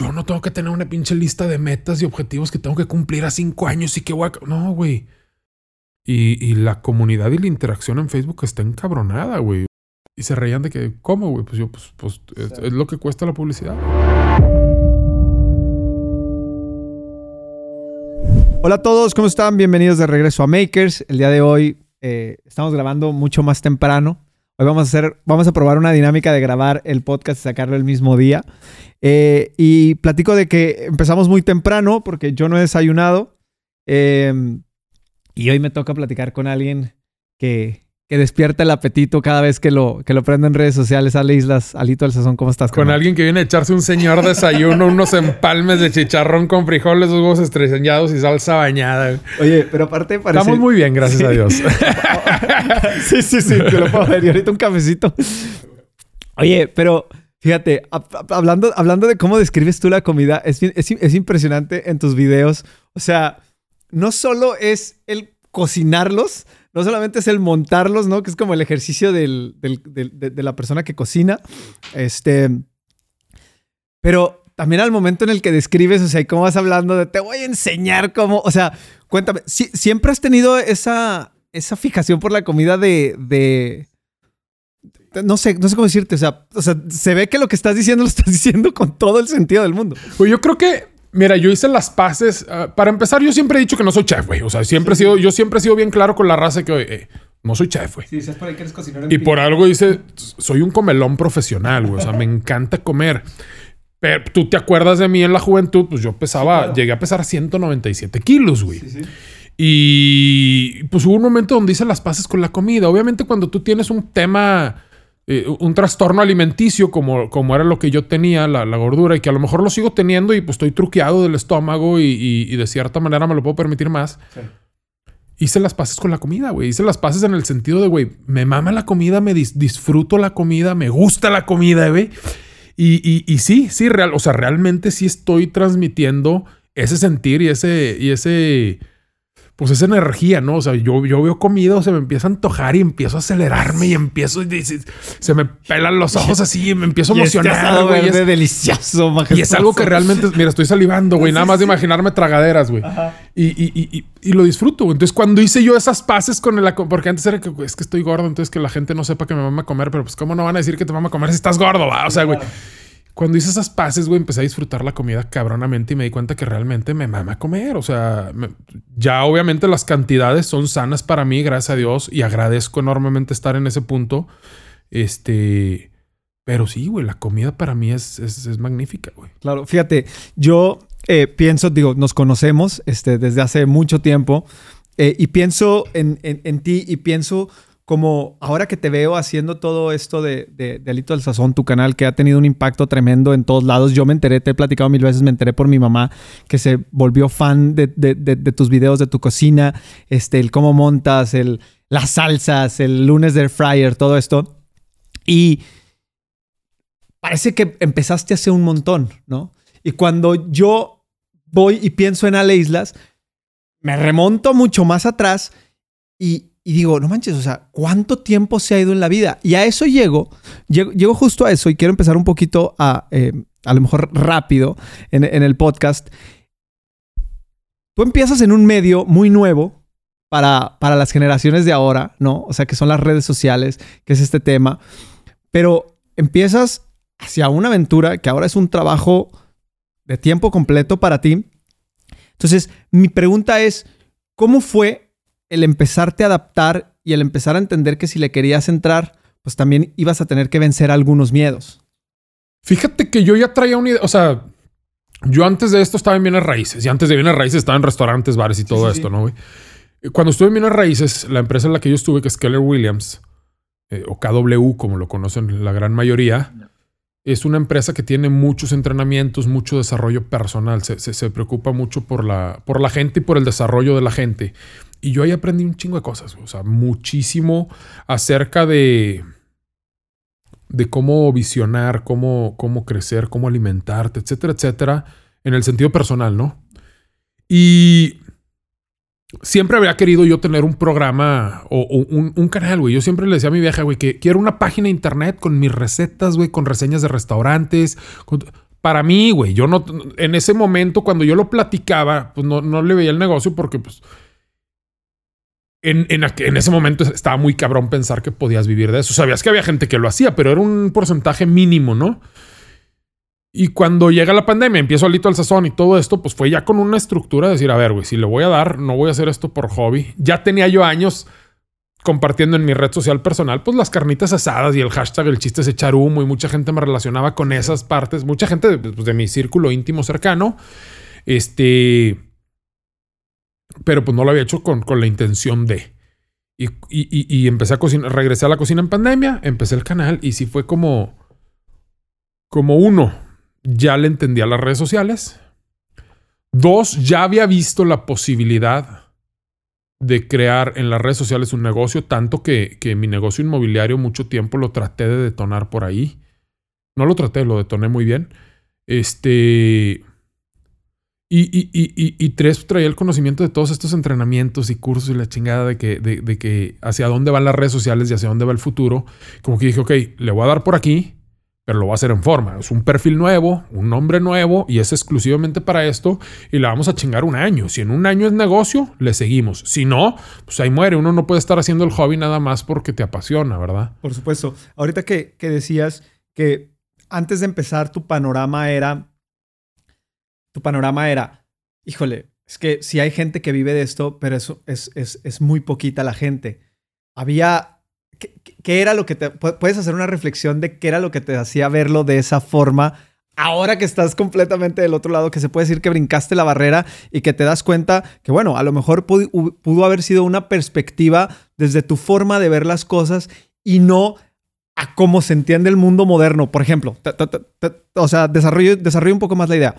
yo no tengo que tener una pinche lista de metas y objetivos que tengo que cumplir a cinco años y que voy a... No, güey. Y, y la comunidad y la interacción en Facebook está encabronada, güey. Y se reían de que, ¿cómo, güey? Pues yo, pues, pues es, es lo que cuesta la publicidad. Hola a todos, ¿cómo están? Bienvenidos de regreso a Makers. El día de hoy eh, estamos grabando mucho más temprano. Hoy vamos a hacer, vamos a probar una dinámica de grabar el podcast y sacarlo el mismo día. Eh, y platico de que empezamos muy temprano porque yo no he desayunado. Eh, y hoy me toca platicar con alguien que, que despierta el apetito cada vez que lo, que lo prende en redes sociales. Ale Islas, Alito del Sazón, ¿cómo estás? Con alguien que viene a echarse un señor desayuno, unos empalmes de chicharrón con frijoles, dos huevos estrellados y salsa bañada. Oye, pero aparte parece... Estamos muy bien, gracias Sí. a Dios. sí, sí, sí, te lo puedo ver. Y ahorita un cafecito. Oye, pero fíjate, hab- hab- hablando, hablando de cómo describes tú la comida, es, es impresionante en tus videos. O sea, no solo es el cocinarlos, no solamente es el montarlos, ¿no? Que es como el ejercicio de, la persona que cocina. Este. Pero también al momento en el que describes, o sea, y cómo vas hablando de te voy a enseñar cómo. O sea, cuéntame, ¿sie- ¿siempre has tenido esa, esa fijación por la comida de- de- No sé, no sé cómo decirte. O sea, o sea, se ve que lo que estás diciendo lo estás diciendo con todo el sentido del mundo. Pues yo creo que, mira, yo hice las paces. ah, para empezar, yo siempre he dicho que no soy chef, güey. O sea, siempre he sido, yo siempre he sido bien claro con la raza que eh, no soy chef, güey. Sí, si por ahí que eres cocinero. Y por algo dice, soy un comelón profesional, güey. O sea, me encanta comer. Pero tú te acuerdas de mí en la juventud, pues yo pesaba, Sí, claro. llegué a pesar 197 kilos, güey. Y pues hubo un momento donde hice las paces con la comida. Obviamente cuando tú tienes un tema, eh, un trastorno alimenticio como, como era lo que yo tenía, la, la gordura, y que a lo mejor lo sigo teniendo y pues estoy truqueado del estómago y, y- y de cierta manera me lo puedo permitir más. Hice las paces con la comida, güey. Hice las paces en el sentido de, güey, me mama la comida, me dis- disfruto la comida, me gusta la comida, güey. Y, y, y sí, sí, real, o sea, realmente sí estoy transmitiendo ese sentir y ese, y ese, pues esa energía, ¿no? O sea, yo, yo veo comida, o se me empieza a antojar y empiezo a acelerarme y empiezo, y se, se me pelan los ojos así y me empiezo a emocionar, güey. es- delicioso, y es algo que realmente, mira, estoy salivando, güey. Nada más de imaginarme tragaderas, güey. Y, y, y, y, y lo disfruto, güey. Entonces, cuando hice yo esas paces con el... Porque antes era que, güey, es que estoy gordo, entonces que la gente no sepa que me mama comer. Pero pues, ¿cómo no van a decir que te mama comer si estás gordo, va? O sea, güey. Cuando hice esas paces, güey, empecé a disfrutar la comida cabronamente y me di cuenta que realmente me mama comer. O sea, ya obviamente las cantidades son sanas para mí, gracias a Dios, y agradezco enormemente estar en ese punto. Este... Pero sí, güey, la comida para mí es, es, es magnífica, güey. Claro, fíjate, yo eh, pienso, digo, nos conocemos este, desde hace mucho tiempo eh, y pienso en, en- en ti y pienso como ahora que te veo haciendo todo esto de, de, de Alito del Sazón, tu canal, que ha tenido un impacto tremendo en todos lados. Yo me enteré, te he platicado mil veces, me enteré por mi mamá que se volvió fan de, de- tus videos, de tu cocina, este, el cómo montas, el, las salsas, el lunes del fryer, todo esto. Y parece que empezaste hace un montón, ¿no? Y cuando yo voy y pienso en Ale Islas, me remonto mucho más atrás y, y digo, no manches, o sea, ¿cuánto tiempo se ha ido en la vida? Y a eso llego, llego, llego justo a eso y quiero empezar un poquito a, eh, a lo mejor rápido en, en el podcast. Tú empiezas en un medio muy nuevo para, para las generaciones de ahora, ¿no? O sea, que son las redes sociales, que es este tema. Pero empiezas hacia una aventura que ahora es un trabajo de tiempo completo para ti. Entonces, mi pregunta es, ¿cómo fue el empezarte a adaptar y el empezar a entender que si le querías entrar, pues también ibas a tener que vencer algunos miedos? Fíjate que yo ya traía una idea, o sea, yo antes de esto estaba en bienes raíces y antes de bienes raíces estaba en restaurantes, bares y todo sí, esto, sí. ¿no, güey? Cuando estuve en bienes raíces, la empresa en la que yo estuve, que es Keller Williams, eh, o KW, como lo conocen la gran mayoría, es una empresa que tiene muchos entrenamientos, mucho desarrollo personal. Se, se- se preocupa mucho por la, por la gente y por el desarrollo de la gente. Y yo ahí aprendí un chingo de cosas, o sea, muchísimo acerca de, de cómo visionar, cómo, cómo crecer, cómo alimentarte, etcétera, etcétera, en el sentido personal, ¿no? Y siempre habría querido yo tener un programa o, o un, un canal, güey. Yo siempre le decía a mi vieja, güey, que quiero una página de internet con mis recetas, güey, con reseñas de restaurantes, con- para mí, güey. Yo no, en ese momento, cuando yo lo platicaba, pues no, no le veía el negocio porque, pues, en, en, ese momento estaba muy cabrón pensar que podías vivir de eso. Sabías que había gente que lo hacía, pero era un porcentaje mínimo, ¿no? Y cuando llega la pandemia, empiezo alito al sazón y todo esto, pues fue ya con una estructura de decir, a ver, güey, si le voy a dar, no voy a hacer esto por hobby. Ya tenía yo años compartiendo en mi red social personal, pues las carnitas asadas y el hashtag el chiste es echar humo y mucha gente me relacionaba con esas partes, mucha gente pues, de mi círculo íntimo cercano, este, pero pues no lo había hecho con, con la intención de. Y, y, y, empecé a cocinar, regresé a la cocina en pandemia, empecé el canal y sí fue como, como uno, ya le entendía las redes sociales. Dos, ya había visto la posibilidad de crear en las redes sociales un negocio, tanto que, que mi negocio inmobiliario mucho tiempo lo traté de detonar por ahí. No lo traté, lo detoné muy bien. Este, y, y, y, y, tres, traía el conocimiento de todos estos entrenamientos y cursos y la chingada de que, de, que hacia dónde van las redes sociales y hacia dónde va el futuro. Como que dije, ok, le voy a dar por aquí, pero lo voy a hacer en forma. Es un perfil nuevo, un nombre nuevo y es exclusivamente para esto y le vamos a chingar un año. Si en un año es negocio, le seguimos. Si no, pues ahí muere. Uno no puede estar haciendo el hobby nada más porque te apasiona, ¿verdad? Por supuesto. Ahorita que, que decías que antes de empezar tu panorama era tu panorama era, híjole, es que si hay gente que vive de esto, pero eso es, es, es muy poquita la gente. Había, ¿qué, era lo que te, puedes hacer una reflexión de qué era lo que te hacía verlo de esa forma? Ahora que estás completamente del otro lado, que se puede decir que brincaste la barrera y que te das cuenta que, bueno, a lo mejor pudo, pudo haber sido una perspectiva desde tu forma de ver las cosas y no a cómo se entiende el mundo moderno. Por ejemplo, o sea, desarrollo, desarrollo un poco más la idea.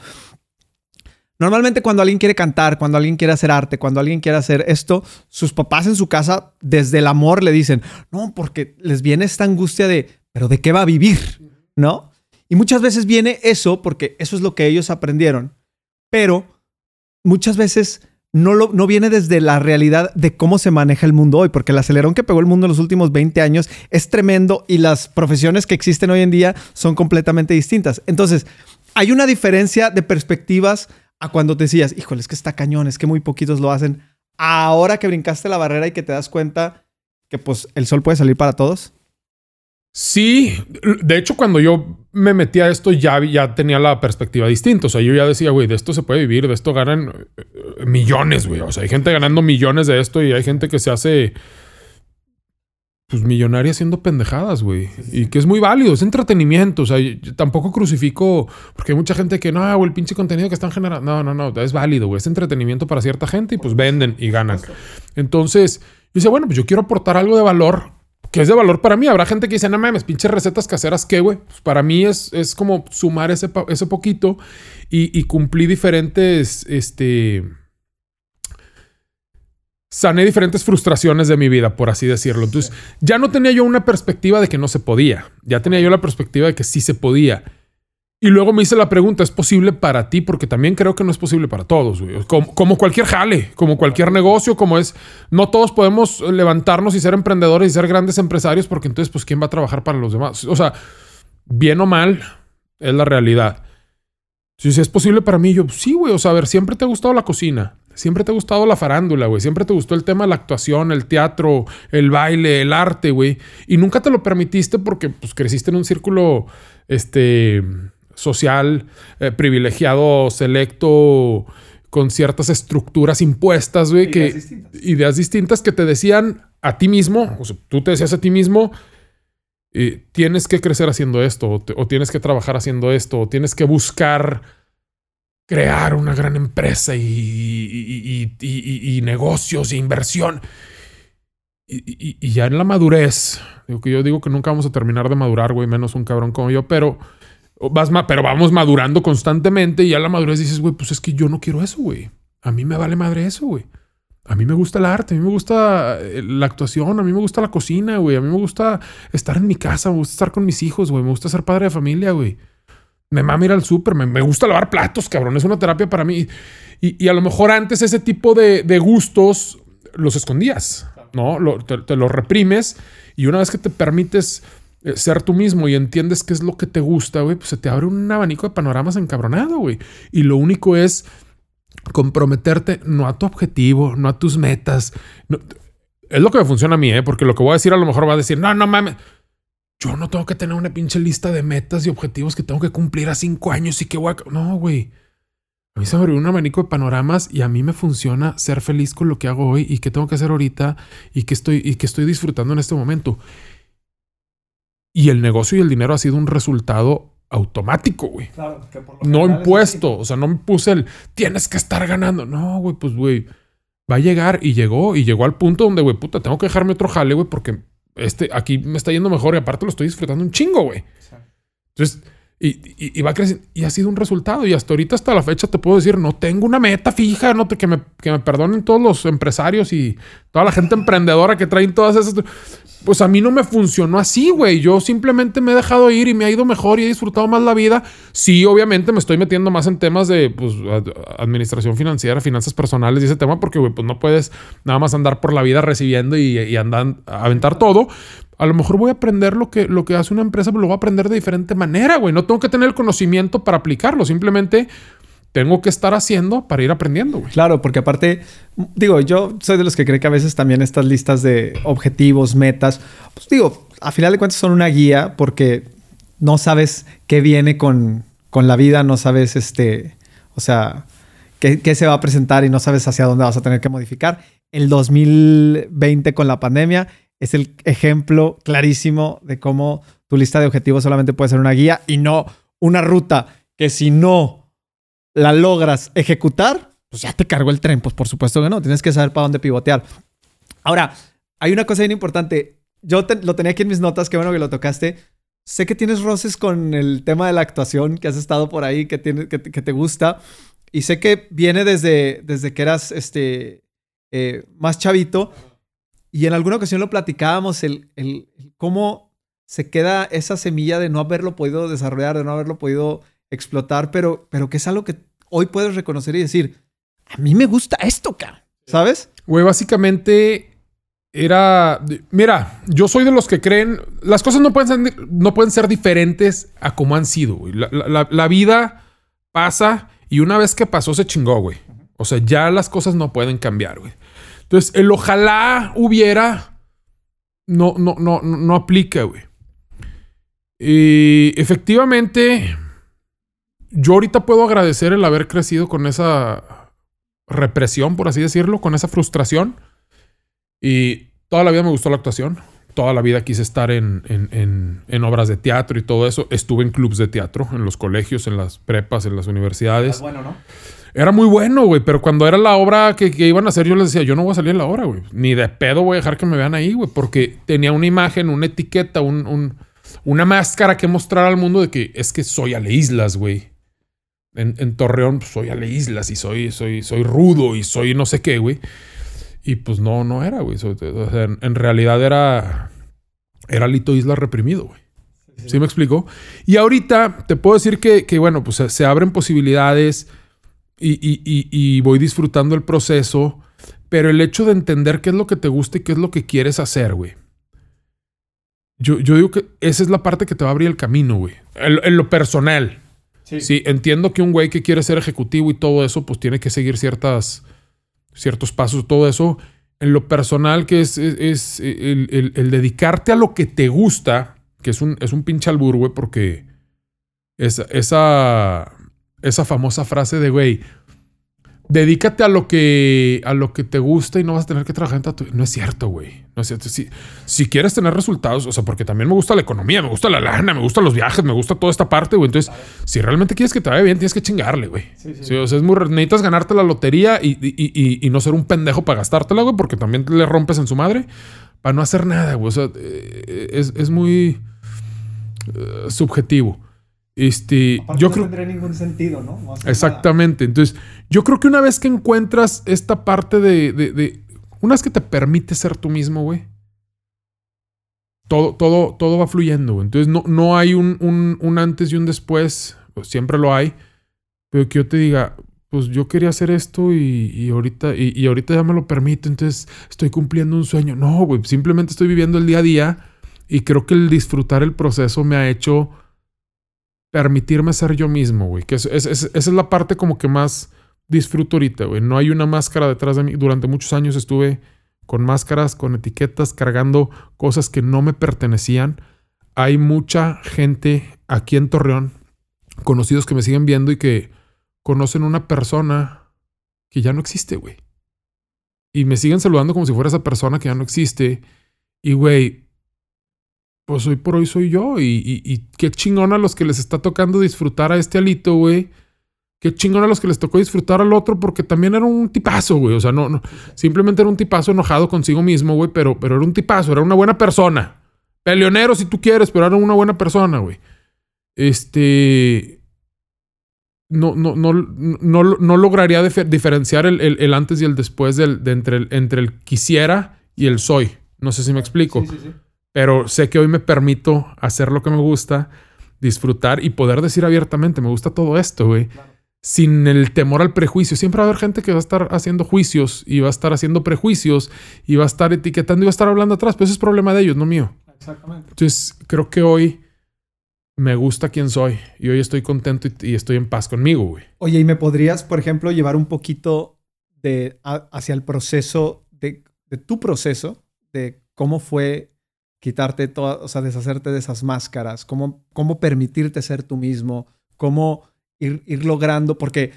Normalmente cuando alguien quiere cantar, cuando alguien quiere hacer arte, cuando alguien quiere hacer esto, sus papás en su casa desde el amor le dicen, no, porque les viene esta angustia de, pero ¿de qué va a vivir? ¿No? Y muchas veces viene eso porque eso es lo que ellos aprendieron, pero muchas veces no, lo, no viene desde la realidad de cómo se maneja el mundo hoy, porque el acelerón que pegó el mundo en los últimos 20 años es tremendo y las profesiones que existen hoy en día son completamente distintas. Entonces, hay una diferencia de perspectivas a cuando te decías, híjole, es que está cañón, es que muy poquitos lo hacen. Ahora que brincaste la barrera y que te das cuenta que pues el sol puede salir para todos. Sí, de hecho cuando yo me metí a esto ya, ya tenía la perspectiva distinta. O sea, yo ya decía, güey, de esto se puede vivir, de esto ganan eh, millones, güey. O sea, hay gente ganando millones de esto y hay gente que se hace pues millonaria haciendo pendejadas, güey. Y que es muy válido, es entretenimiento. O sea, tampoco crucifico, porque hay mucha gente que no, güey, el pinche contenido que están generando. No, no, no, es válido, güey. Es entretenimiento para cierta gente y pues venden y ganan. Entonces, yo decía, bueno, pues yo quiero aportar algo de valor, que es de valor para mí. Habrá gente que dice, no mames, pinches recetas caseras, ¿qué, güey? Pues para mí es, es como sumar ese, ese poquito y, y cumplir diferentes, este sané diferentes frustraciones de mi vida, por así decirlo. Entonces, ya no tenía yo una perspectiva de que no se podía. Ya tenía yo la perspectiva de que sí se podía. Y luego me hice la pregunta, ¿es posible para ti? Porque también creo que no es posible para todos, güey. Como, cualquier jale, como cualquier negocio, como es... No todos podemos levantarnos y ser emprendedores y ser grandes empresarios porque entonces, pues, ¿quién va a trabajar para los demás? O sea, bien o mal, es la realidad. Si es posible para mí, yo, sí, güey. O sea, a ver, siempre te ha gustado la cocina. Siempre te ha gustado la farándula, güey. Siempre te gustó el tema de la actuación, el teatro, el baile, el arte, güey. Y nunca te lo permitiste porque pues, creciste en un círculo este, social, eh, privilegiado, selecto, con ciertas estructuras impuestas, güey. Ideas, distintas. ideas distintas que te decían a ti mismo, o sea, tú te decías a ti mismo, eh, tienes que crecer haciendo esto, o, o tienes que trabajar haciendo esto, o tienes que buscar crear una gran empresa y, y, negocios e inversión. Y, ya en la madurez, digo que yo digo que nunca vamos a terminar de madurar, güey, menos un cabrón como yo, pero, vas pero vamos madurando constantemente y ya en la madurez dices, güey, pues es que yo no quiero eso, güey. A mí me vale madre eso, güey. A mí me gusta el arte, a mí me gusta eh, la actuación, a mí me gusta la cocina, güey. A mí me gusta estar en mi casa, me gusta estar con mis hijos, güey. Me gusta ser padre de familia, güey. Me mama ir al súper, me, gusta lavar platos, cabrón. Es una terapia para mí. Y, a lo mejor antes ese tipo de, gustos los escondías, ¿no? te, los reprimes y una vez que te permites eh, ser tú mismo y entiendes qué es lo que te gusta, güey, pues se te abre un abanico de panoramas encabronado, güey. Y lo único es comprometerte no a tu objetivo, no a tus metas. es lo que me funciona a mí, ¿eh? Porque lo que voy a decir a lo mejor va a decir, no, no mames. Yo no tengo que tener una pinche lista de metas y objetivos que tengo que cumplir a cinco años y que voy a... No, güey. A mí se me abrió un abanico de panoramas y a mí me funciona ser feliz con lo que hago hoy y qué tengo que hacer ahorita y que estoy, y que estoy disfrutando en este momento. Y el negocio y el dinero ha sido un resultado automático, güey. Claro, que por lo no impuesto. O sea, no me puse el tienes que estar ganando. No, güey, pues, güey, va a llegar y llegó y llegó al punto donde, güey, puta, tengo que dejarme otro jale, güey, porque este aquí me está yendo mejor y aparte lo estoy disfrutando un chingo, güey. Entonces, y, va creciendo. Y ha sido un resultado. Y hasta ahorita, hasta la fecha, te puedo decir, no tengo una meta fija, no te, que, me, que me perdonen todos los empresarios y toda la gente emprendedora que traen todas esas. Pues a mí no me funcionó así, güey. Yo simplemente me he dejado ir y me ha ido mejor y he disfrutado más la vida. Sí, obviamente me estoy metiendo más en temas de pues, administración financiera, finanzas personales y ese tema, porque, güey, pues no puedes nada más andar por la vida recibiendo y, y andar aventar todo. A lo mejor voy a aprender lo que, lo que hace una empresa, pero lo voy a aprender de diferente manera, güey. No tengo que tener el conocimiento para aplicarlo. Simplemente tengo que estar haciendo para ir aprendiendo, güey. Claro, porque aparte, digo, yo soy de los que cree que a veces también estas listas de objetivos, metas, pues digo, a final de cuentas son una guía porque no sabes qué viene con, con la vida, no sabes, este, o sea, qué, qué se va a presentar y no sabes hacia dónde vas a tener que modificar. El 2020 con la pandemia es el ejemplo clarísimo de cómo tu lista de objetivos solamente puede ser una guía y no una ruta que si no la logras ejecutar, pues ya te cargó el tren. Pues por supuesto que no, tienes que saber para dónde pivotear. Ahora, hay una cosa bien importante. Yo lo tenía aquí en mis notas, qué bueno que lo tocaste. Sé que tienes roces con el tema de la actuación, que has estado por ahí, que, tiene, que, te gusta. Y sé que viene desde, desde que eras este, eh, más chavito. Y en alguna ocasión lo platicábamos, el, el, cómo se queda esa semilla de no haberlo podido desarrollar, de no haberlo podido explotar, pero, pero que es algo que hoy puedes reconocer y decir, a mí me gusta esto, cara. ¿Sabes? Güey, básicamente era. Mira, yo soy de los que creen. Las cosas no pueden ser, no pueden ser diferentes a como han sido, güey. La, vida pasa y una vez que pasó se chingó, güey. O sea, ya las cosas no pueden cambiar, güey. Entonces, el ojalá hubiera no, no, no, no aplica, güey. Y efectivamente, yo ahorita puedo agradecer el haber crecido con esa represión, por así decirlo, con esa frustración. Y toda la vida me gustó la actuación. Toda la vida quise estar en, en, en, obras de teatro y todo eso. Estuve en clubs de teatro, en los colegios, en las prepas, en las universidades. Bueno, ¿no? Era muy bueno, güey, pero cuando era la obra que, iban a hacer, yo les decía, yo no voy a salir en la obra, güey. Ni de pedo voy a dejar que me vean ahí, güey, porque tenía una imagen, una etiqueta, un, una máscara que mostrar al mundo de que es que soy Ale Islas, güey. En, Torreón pues, soy Ale Islas y soy, soy, soy rudo y soy no sé qué, güey. Y pues no, no era, güey. en, realidad era, era Lito Islas reprimido, güey. Sí, me explico? Y ahorita te puedo decir que, que bueno, pues se abren posibilidades y, voy disfrutando el proceso, pero el hecho de entender qué es lo que te gusta y qué es lo que quieres hacer, güey. Yo, yo digo que esa es la parte que te va a abrir el camino, güey. En, lo personal. Sí. entiendo que un güey que quiere ser ejecutivo y todo eso, pues tiene que seguir ciertas, ciertos pasos, todo eso. En lo personal, que es, es, el, dedicarte a lo que te gusta, que es un, es un pinche albur, güey, porque esa, esa esa famosa frase de, güey, dedícate a lo que a lo que te gusta y no vas a tener que trabajar en tatu No es cierto, güey. No es cierto. Si, si quieres tener resultados, o sea, porque también me gusta la economía, me gusta la lana, me gustan los viajes, me gusta toda esta parte, güey. Entonces, si realmente quieres que te vaya bien, tienes que chingarle, güey. Sí, sí. o sea, es muy... Necesitas ganarte la lotería y, y, y, no ser un pendejo para gastártela, güey, porque también le rompes en su madre para no hacer nada, güey. O sea, eh, es, es muy eh, subjetivo. Este, yo creo. No tendría ningún sentido, ¿no? exactamente. Entonces, yo creo que una vez que encuentras esta parte de, de, una vez que te permite ser tú mismo, güey. Todo, todo, todo va fluyendo, güey. Entonces, no, no hay un, un, un antes y un después. Pues, siempre lo hay. Pero que yo te diga, pues yo quería hacer esto y, y ahorita, y, y, ahorita ya me lo permito, entonces estoy cumpliendo un sueño. No, güey, simplemente estoy viviendo el día a día Y creo que el disfrutar el proceso me ha hecho permitirme ser yo mismo, güey. Que esa es la parte como que más disfruto ahorita, güey. No hay una máscara detrás de mí. Durante muchos años estuve con máscaras, con etiquetas, cargando cosas que no me pertenecían. Hay mucha gente aquí en Torreón, conocidos que me siguen viendo y que conocen una persona que ya no existe, güey. Y me siguen saludando como si fuera esa persona que ya no existe. Y, güey, pues hoy por hoy soy yo. Y, y, qué chingón a los que les está tocando disfrutar a este alito, güey. Qué chingón a los que les tocó disfrutar al otro porque también era un tipazo, güey. O sea, no, no simplemente era un tipazo enojado consigo mismo, güey, pero, pero era un tipazo, era una buena persona. Peleonero si tú quieres, pero era una buena persona, güey. Este no, no, no, no, no lograría diferenciar el, antes y el después del, de entre, el, entre el quisiera y el soy. No sé si me explico. Pero sé que hoy me permito hacer lo que me gusta, disfrutar y poder decir abiertamente, me gusta todo esto, güey. Sin el temor al prejuicio. Siempre va a haber gente que va a estar haciendo juicios y va a estar haciendo prejuicios y va a estar etiquetando y va a estar hablando atrás. Pero ese es problema de ellos, no mío. Exactamente. Entonces, creo que hoy me gusta quién soy y hoy estoy contento y, estoy en paz conmigo, güey. Oye, ¿y me podrías, por ejemplo, llevar un poquito de, hacia el proceso, de, tu proceso, de cómo fue quitarte todo, o sea, deshacerte de esas máscaras, cómo, cómo permitirte ser tú mismo, cómo ir, ir logrando, porque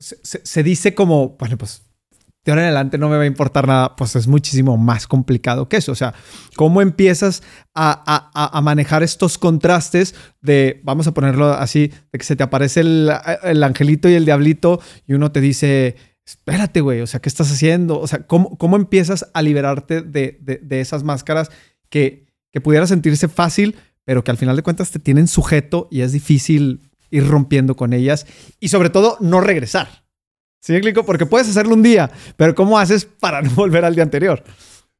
se, dice como, bueno, pues de ahora en adelante no me va a importar nada, pues es muchísimo más complicado que eso. O sea, ¿cómo empiezas a, a, manejar estos contrastes de, vamos a ponerlo así, de que se te aparece el, el angelito y el diablito y uno te dice, espérate, güey, o sea, ¿qué estás haciendo? O sea, ¿cómo, cómo empiezas a liberarte de, de esas máscaras que, pudiera sentirse fácil, pero que al final de cuentas te tienen sujeto y es difícil ir rompiendo con ellas y sobre todo no regresar? ¿Sí me Porque puedes hacerlo un día, pero ¿cómo haces para no volver al día anterior?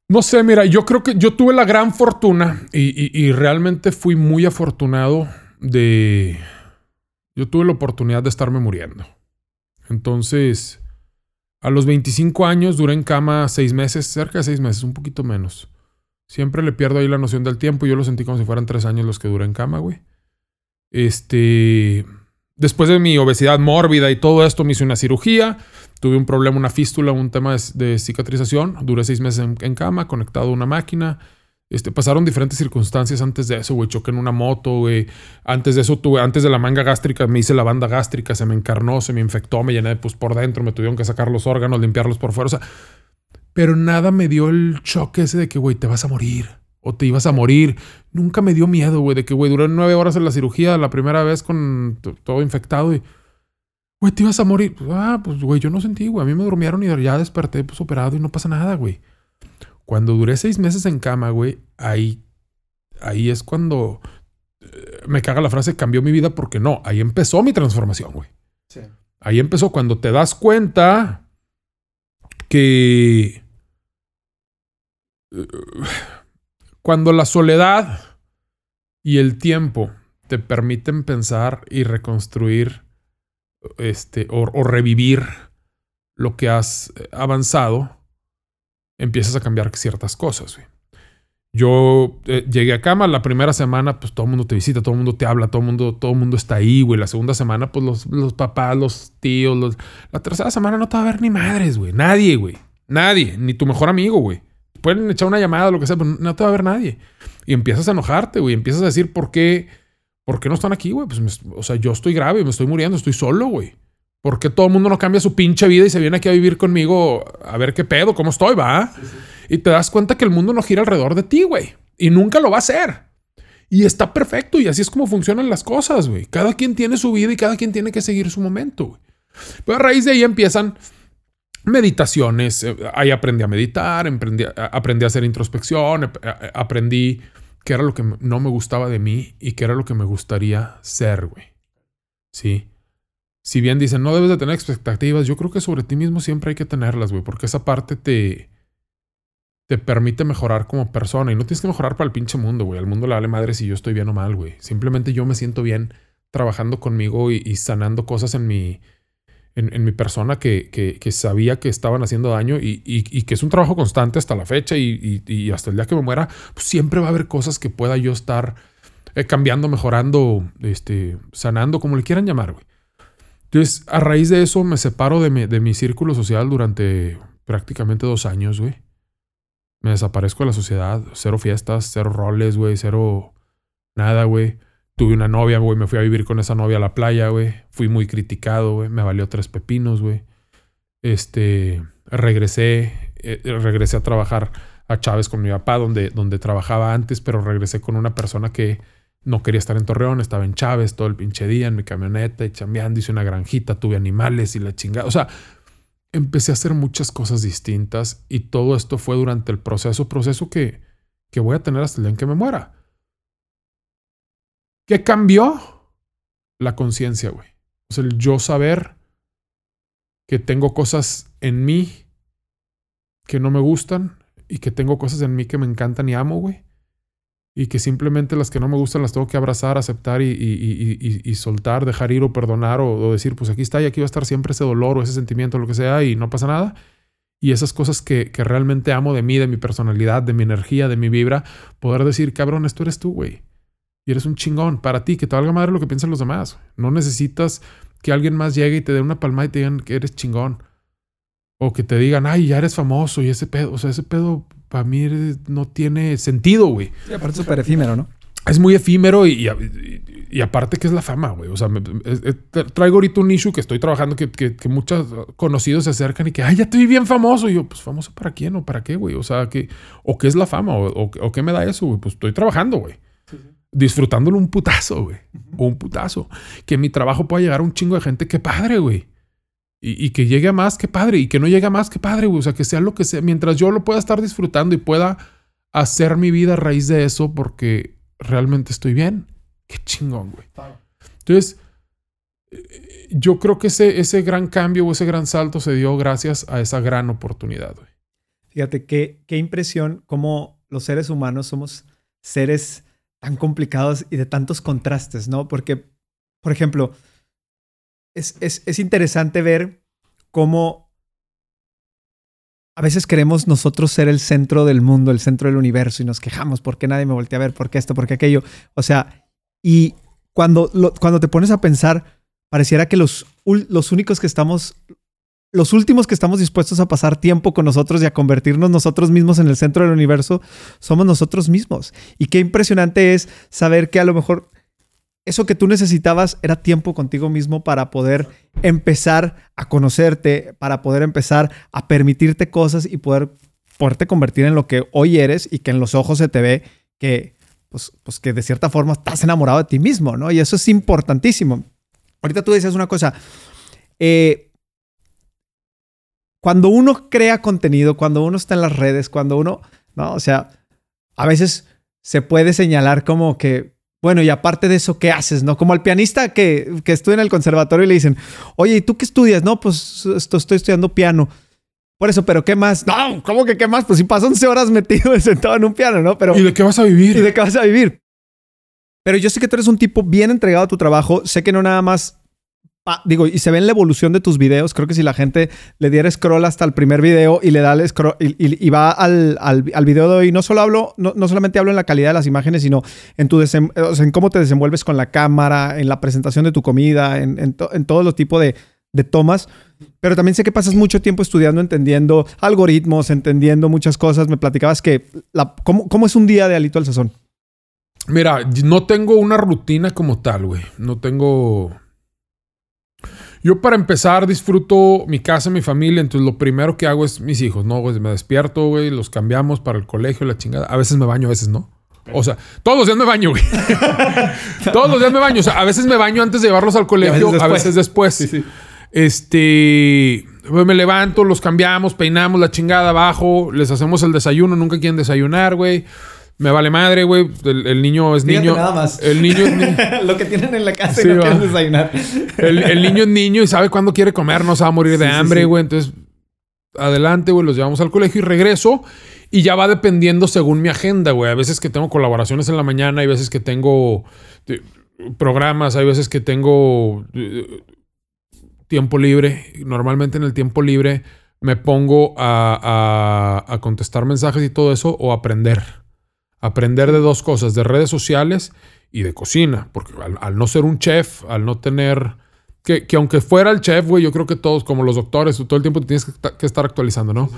No sé, mira, yo creo que yo tuve la gran fortuna y, realmente fui muy afortunado de... Yo tuve la oportunidad de estarme muriendo. Entonces, a los 25 años duré en cama seis meses, cerca de seis meses, un poquito menos. Siempre le pierdo ahí la noción del tiempo. Yo lo sentí como si fueran tres años los que duré en cama, güey. Este después de mi obesidad mórbida y todo esto, me hice una cirugía. Tuve un problema, una fístula, un tema de, cicatrización. Duré seis meses en, cama, conectado a una máquina. Este, pasaron diferentes circunstancias antes de eso, güey. Choqué en una moto, güey. Antes de eso tuve, antes de la manga gástrica, me hice la banda gástrica, se me encarnó, se me infectó, me llené de pus por dentro, me tuvieron que sacar los órganos, limpiarlos por fuera. O sea, pero nada me dio el choque ese de que, güey, te vas a morir o te ibas a morir. Nunca me dio miedo, güey, de que, güey, duré nueve horas en la cirugía la primera vez con todo infectado y, güey, te ibas a morir. ah, pues, güey, yo no sentí, güey. A mí me durmieron y ya desperté, pues, operado y no pasa nada, güey. Cuando duré seis meses en cama, güey, ahí, ahí es cuando eh, me caga la frase cambió mi vida porque no, ahí empezó mi transformación, güey. Sí. Ahí empezó cuando te das cuenta que... Cuando la soledad y el tiempo te permiten pensar y reconstruir este, o, revivir lo que has eh, avanzado, empiezas a cambiar ciertas cosas. Yo eh, llegué a cama la primera semana, pues todo el mundo te visita, todo el mundo te habla, todo el mundo, todo el mundo está ahí, güey. La segunda semana, pues los, los papás, los tíos, los... La tercera semana no te va a ver ni madres, güey. Nadie, güey. Nadie. Ni tu mejor amigo, güey pueden echar una llamada o lo que sea, pero no te va a ver nadie. Y empiezas a enojarte, güey. Empiezas a decir, ¿por qué? ¿Por qué no están aquí, güey? Pues, o sea, yo estoy grave, me estoy muriendo, estoy solo, güey. ¿Por qué todo el mundo no cambia su pinche vida y se viene aquí a vivir conmigo a ver qué pedo, cómo estoy, va? Y te das cuenta que el mundo no gira alrededor de ti, güey. Y nunca lo va a hacer. Y está perfecto y así es como funcionan las cosas, güey. Cada quien tiene su vida y cada quien tiene que seguir su momento, güey. Pero a raíz de ahí empiezan meditaciones, eh, ahí aprendí a meditar, aprendí, aprendí a hacer introspección, aprendí qué era lo que no me gustaba de mí y qué era lo que me gustaría ser, güey. Sí. Si bien dicen, no debes de tener expectativas, yo creo que sobre ti mismo siempre hay que tenerlas, güey, porque esa parte te, te permite mejorar como persona y no tienes que mejorar para el pinche mundo, güey. Al mundo le vale madre si yo estoy bien o mal, güey. Simplemente yo me siento bien trabajando conmigo y sanando cosas en mi, en, mi persona que, que, sabía que estaban haciendo daño y, y, que es un trabajo constante hasta la fecha y, hasta el día que me muera, pues siempre va a haber cosas que pueda yo estar eh, cambiando, mejorando, este, sanando, como le quieran llamar, güey. Entonces, a raíz de eso me separo de mi, de mi círculo social durante prácticamente dos años, güey. Me desaparezco de la sociedad, cero fiestas, cero roles, güey, cero nada, güey. Tuve una novia, güey, me fui a vivir con esa novia a la playa, güey. Fui muy criticado, güey. Me valió tres pepinos, güey. Este, regresé, eh, regresé a trabajar a Chávez con mi papá, donde, donde trabajaba antes, pero regresé con una persona que no quería estar en Torreón, estaba en Chávez todo el pinche día en mi camioneta y chambeando, hice una granjita, tuve animales y la chingada. O sea, empecé a hacer muchas cosas distintas y todo esto fue durante el proceso, proceso que, que voy a tener hasta el día en que me muera. ¿Qué cambió? La conciencia, güey. O sea, el yo saber que tengo cosas en mí que no me gustan y que tengo cosas en mí que me encantan y amo, güey. Y que simplemente las que no me gustan las tengo que abrazar, aceptar y, soltar, dejar ir o perdonar o, decir, pues aquí está y aquí va a estar siempre ese dolor o ese sentimiento, lo que sea, y no pasa nada. Y esas cosas que, que realmente amo de mí, de mi personalidad, de mi energía, de mi vibra, poder decir, cabrón, esto eres tú, güey y eres un chingón para ti, que te valga madre lo que piensan los demás. No necesitas que alguien más llegue y te dé una palma y te digan que eres chingón. O que te digan, ay, ya eres famoso y ese pedo. O sea, ese pedo para mí no tiene sentido, güey. Y aparte es súper efímero, ¿no? Es muy efímero y, y, aparte que es la fama, güey. O sea, traigo ahorita un issue que estoy trabajando que, que, muchos conocidos se acercan y que, ay, ya estoy bien famoso. Y yo, pues famoso para quién o para qué, güey. O sea, que, o qué es la fama o, o qué me da eso, güey. Pues estoy trabajando, güey disfrutándolo un putazo, güey. Un putazo. Que mi trabajo pueda llegar a un chingo de gente, qué padre, güey. Y, que llegue a más, qué padre. Y que no llegue a más, qué padre, güey. O sea, que sea lo que sea. Mientras yo lo pueda estar disfrutando y pueda hacer mi vida a raíz de eso porque realmente estoy bien. Qué chingón, güey. Entonces, yo creo que ese, ese gran cambio o ese gran salto se dio gracias a esa gran oportunidad, güey. Fíjate qué, qué impresión como los seres humanos somos seres tan complicados y de tantos contrastes, ¿no? Porque, por ejemplo, es, es, interesante ver cómo a veces queremos nosotros ser el centro del mundo, el centro del universo y nos quejamos porque nadie me voltea a ver, porque esto, porque aquello. O sea, y cuando, cuando te pones a pensar, pareciera que los, los únicos que estamos los últimos que estamos dispuestos a pasar tiempo con nosotros y a convertirnos nosotros mismos en el centro del universo somos nosotros mismos. Y qué impresionante es saber que a lo mejor eso que tú necesitabas era tiempo contigo mismo para poder empezar a conocerte, para poder empezar a permitirte cosas y poder poderte convertir en lo que hoy eres y que en los ojos se te ve que pues, pues que de cierta forma estás enamorado de ti mismo, ¿no? Y eso es importantísimo. Ahorita tú decías una cosa, eh, cuando uno crea contenido, cuando uno está en las redes, cuando uno, ¿no? O sea, a veces se puede señalar como que, bueno, y aparte de eso, ¿qué haces? ¿No? Como al pianista que, que estudia en el conservatorio y le dicen, oye, ¿y tú qué estudias? No, pues esto, estoy estudiando piano. Por eso, pero ¿qué más? No, ¿cómo que qué más? Pues si paso 11 horas metido sentado en un piano, ¿no? Pero, ¿Y de qué vas a vivir? ¿Y de qué vas a vivir? Pero yo sé que tú eres un tipo bien entregado a tu trabajo. Sé que no nada más digo, y se ve en la evolución de tus videos. Creo que si la gente le diera scroll hasta el primer video y le da el scroll y, va al, al, video de hoy, no solo hablo, no, solamente hablo en la calidad de las imágenes, sino en tu en cómo te desenvuelves con la cámara, en la presentación de tu comida, en, en, todo los tipos de, de tomas. Pero también sé que pasas mucho tiempo estudiando, entendiendo algoritmos, entendiendo muchas cosas. Me platicabas que la, ¿cómo, ¿cómo, es un día de Alito al Sazón? Mira, no tengo una rutina como tal, güey. No tengo yo para empezar disfruto mi casa, mi familia, entonces lo primero que hago es mis hijos, ¿no? Pues me despierto, güey, los cambiamos para el colegio, la chingada. A veces me baño, a veces no. O sea, todos los días me baño, güey. todos los días me baño. O sea, a veces me baño antes de llevarlos al colegio, a veces después. Sí, sí. Este, pues me levanto, los cambiamos, peinamos la chingada abajo, les hacemos el desayuno, nunca quieren desayunar, güey. Me vale madre, güey. El, niño es niño. Nada más. El niño es niño. Lo que tienen en la casa y no quieren desayunar. El, niño es niño y sabe cuándo quiere comer, no se va a morir de hambre, güey. Entonces, adelante, güey, los llevamos al colegio y regreso. Y ya va dependiendo según mi agenda, güey. A veces que tengo colaboraciones en la mañana, hay veces que tengo eh, programas, hay veces que tengo eh, tiempo libre. Normalmente en el tiempo libre me pongo a, a, contestar mensajes y todo eso o aprender. Aprender de dos cosas, de redes sociales y de cocina. Porque al, no ser un chef, al no tener... Que, que aunque fuera el chef, güey, yo creo que todos, como los doctores, todo el tiempo tienes que, estar actualizando, ¿no?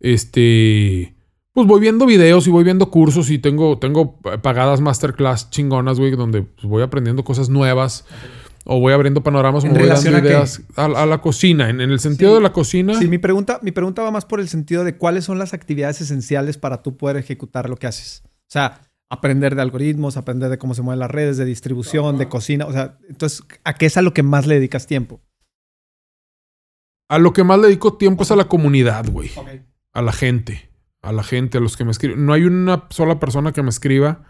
Este... Pues voy viendo videos y voy viendo cursos y tengo, tengo pagadas masterclass chingonas, güey, donde pues, voy aprendiendo cosas nuevas. O voy abriendo panoramas o voy dando ideas a, la cocina, en, el sentido de la cocina. Sí, mi pregunta, mi pregunta va más por el sentido de cuáles son las actividades esenciales para tú poder ejecutar lo que haces. O sea, aprender de algoritmos, aprender de cómo se mueven las redes, de distribución, de cocina. O sea, entonces, ¿a qué es a lo que más le dedicas tiempo? A lo que más le dedico tiempo es a la comunidad, güey. A la gente. A la gente, a los que me escriben. No hay una sola persona que me escriba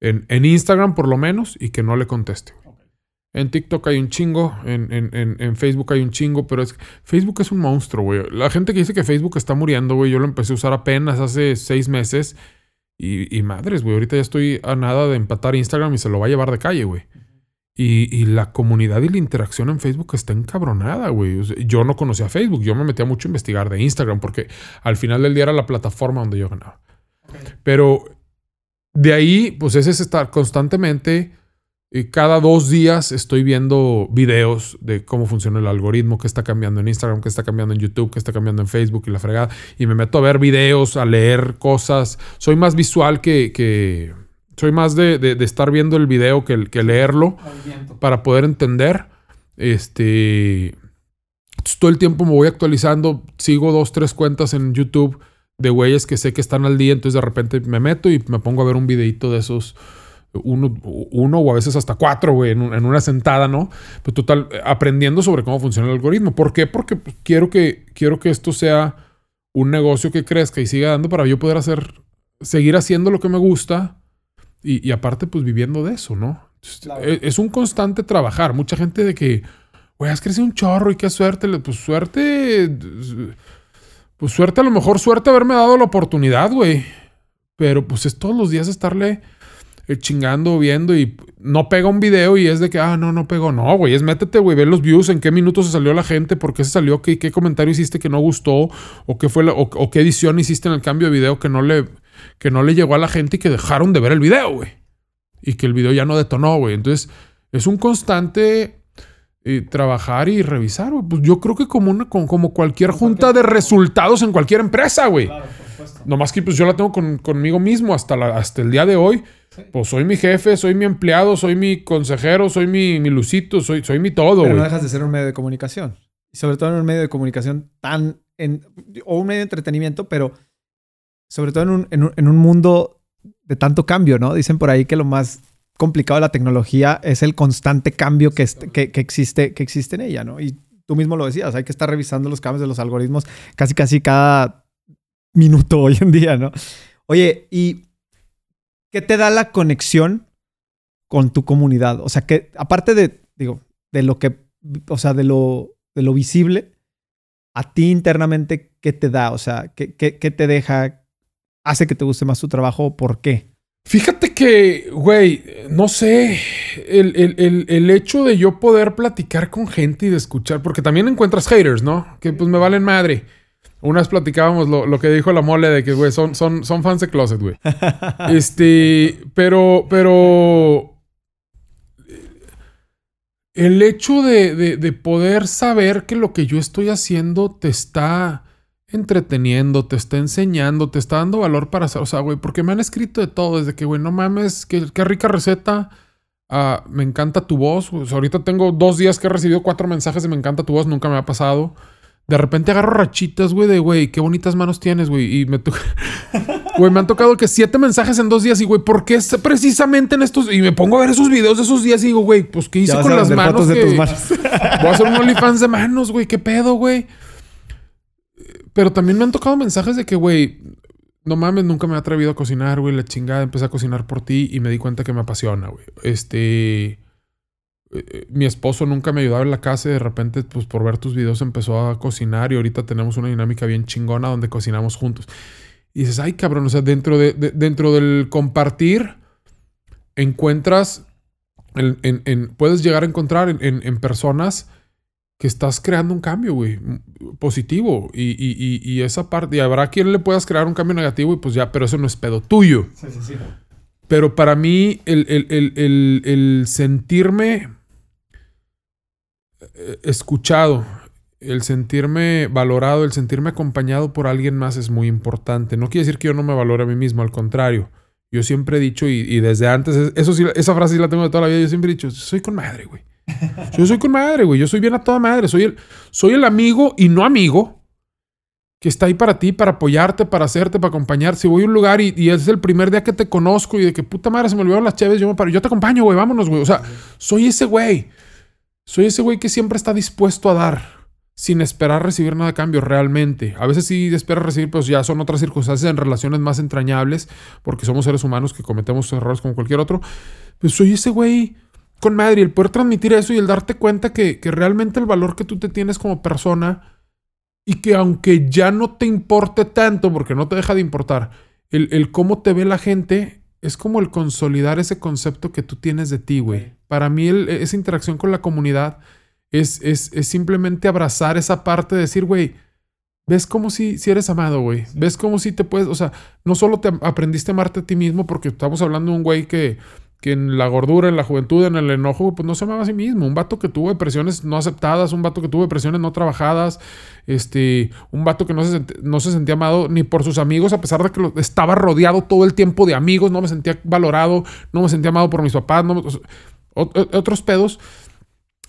en, en Instagram, por lo menos, y que no le conteste. En TikTok hay un chingo, en, en, en, Facebook hay un chingo, pero es Facebook es un monstruo, güey. La gente que dice que Facebook está muriendo, güey, yo lo empecé a usar apenas hace seis meses. Y, y madres, güey, ahorita ya estoy a nada de empatar Instagram y se lo va a llevar de calle, güey. Y, y, la comunidad y la interacción en Facebook está encabronada, güey. yo no conocía Facebook, yo me metía mucho a investigar de Instagram porque al final del día era la plataforma donde yo ganaba. Pero de ahí, pues ese es estar constantemente y cada dos días estoy viendo videos de cómo funciona el algoritmo, qué está cambiando en Instagram, qué está cambiando en YouTube, qué está cambiando en Facebook y la fregada. Y me meto a ver videos, a leer cosas. Soy más visual que... soy más de, estar viendo el video que, que leerlo para poder entender. Este... todo el tiempo me voy actualizando. Sigo dos, tres cuentas en YouTube de güeyes que sé que están al día. Entonces de repente me meto y me pongo a ver un videito de esos uno, uno o a veces hasta cuatro, güey, en, una sentada, ¿no? Pues total, aprendiendo sobre cómo funciona el algoritmo. ¿Por qué? Porque quiero, que, quiero que esto sea un negocio que crezca y siga dando para yo poder hacer, seguir haciendo lo que me gusta y, aparte, pues viviendo de eso, ¿no? E, es, un constante trabajar. Mucha gente de que, güey, has crecido un chorro y qué suerte. Pues suerte, pues suerte, a lo mejor suerte haberme dado la oportunidad, güey. Pero pues es todos los días estarle chingando, viendo y no pega un video y es de que, ah, no, no pegó. No, güey, es métete, güey, ve los views, en qué minutos se salió la gente, por qué se salió, qué, qué comentario hiciste que no gustó, o qué fue o, qué edición hiciste en el cambio de video que no, le, que no le llegó a la gente y que dejaron de ver el video, güey. Y que el video ya no detonó, güey. Entonces, es un constante eh, trabajar y revisar, güey. Pues yo creo que como, una, como, cualquier junta de resultados en cualquier empresa, güey. Claro, Nomás que pues yo la tengo conmigo mismo hasta, la, hasta el día de hoy pues soy mi jefe, soy mi empleado, soy mi consejero, soy mi, mi lucito, soy, soy mi todo. Pero no dejas de ser un medio de comunicación. Y sobre todo en un medio de comunicación tan... En, o un medio de entretenimiento, pero sobre todo en un, en, un, mundo de tanto cambio, ¿no? Dicen por ahí que lo más complicado de la tecnología es el constante cambio que, que, que, existe, que existe en ella, ¿no? Y tú mismo lo decías, hay que estar revisando los cambios de los algoritmos casi casi cada minuto hoy en día, ¿no? Oye, y ¿Qué te da la conexión con tu comunidad? O sea, que aparte de, digo, de lo que, o sea, de lo, de lo visible, a ti internamente, ¿qué te da? O sea, ¿qué, qué, te deja? ¿Hace que te guste más tu trabajo? ¿Por qué? Fíjate que, güey, no sé, el, el, el, hecho de yo poder platicar con gente y de escuchar, porque también encuentras haters, ¿no? Que pues me valen madre. Unas platicábamos lo, que dijo la mole de que, güey, son, son, son fans de Closet, güey. este, pero, pero... El hecho de, de, poder saber que lo que yo estoy haciendo te está entreteniendo, te está enseñando, te está dando valor para hacer. O sea, güey, porque me han escrito de todo, desde que, güey, no mames, qué, qué rica receta. Ah, me encanta tu voz. ahorita tengo dos días que he recibido cuatro mensajes de me encanta tu voz, nunca me ha pasado. De repente agarro rachitas, güey, de, güey, qué bonitas manos tienes, güey. Y me toca... Güey, me han tocado que siete mensajes en dos días y, güey, ¿por qué precisamente en estos? Y me pongo a ver esos videos de esos días y digo, güey, pues, ¿qué hice con las manos? De tus manos. Voy a hacer un OnlyFans de manos, güey, ¿qué pedo, güey? Pero también me han tocado mensajes de que, güey, no mames, nunca me he atrevido a cocinar, güey, la chingada, empecé a cocinar por ti y me di cuenta que me apasiona, güey. Este... Eh, mi esposo nunca me ayudaba en la casa y de repente, pues por ver tus videos empezó a cocinar y ahorita tenemos una dinámica bien chingona donde cocinamos juntos. Y dices, ay cabrón, o sea, dentro, de, dentro del compartir encuentras, en, puedes llegar a encontrar en, personas que estás creando un cambio, güey, positivo. Y, y, y, esa parte, y habrá quien le puedas crear un cambio negativo y pues ya, pero eso no es pedo tuyo. Sí, sí, sí. Pero para mí, el, el sentirme eh, escuchado, el sentirme valorado, el sentirme acompañado por alguien más es muy importante. No quiere decir que yo no me valore a mí mismo, al contrario. Yo siempre he dicho, y, desde antes, eso sí, esa frase la tengo de toda la vida, yo siempre he dicho, soy con madre, güey. Yo soy con madre, güey. Yo soy bien a toda madre. Soy el, soy el amigo y no amigo que está ahí para ti, para apoyarte, para hacerte, para acompañar. Si voy a un lugar y, es el primer día que te conozco y de que puta madre se me olvidaron las chaves, yo me paro, yo te acompaño, güey, vámonos, güey. O sea, soy ese güey. Soy ese güey que siempre está dispuesto a dar sin esperar recibir nada a cambio realmente. A veces sí esperas recibir, pues ya son otras circunstancias en relaciones más entrañables, porque somos seres humanos que cometemos errores como cualquier otro. Pues soy ese güey con madre y el poder transmitir eso y el darte cuenta que, que realmente el valor que tú te tienes como persona y que aunque ya no te importe tanto, porque no te deja de importar, el, el cómo te ve la gente es como el consolidar ese concepto que tú tienes de ti, güey. Para mí esa interacción con la comunidad es, es, simplemente abrazar esa parte de decir, güey, ves como si, si eres amado, güey. Ves como si te puedes, o sea, no solo te aprendiste a amarte a ti mismo, porque estamos hablando de un güey que que en la gordura, en la juventud, en el enojo, pues no se amaba a sí mismo. Un vato que tuvo depresiones no aceptadas, un vato que tuvo depresiones no trabajadas, este, un vato que no se, no se sentía amado ni por sus amigos, a pesar de que estaba rodeado todo el tiempo de amigos, no me sentía valorado, no me sentía amado por mis papás, no, otros pedos.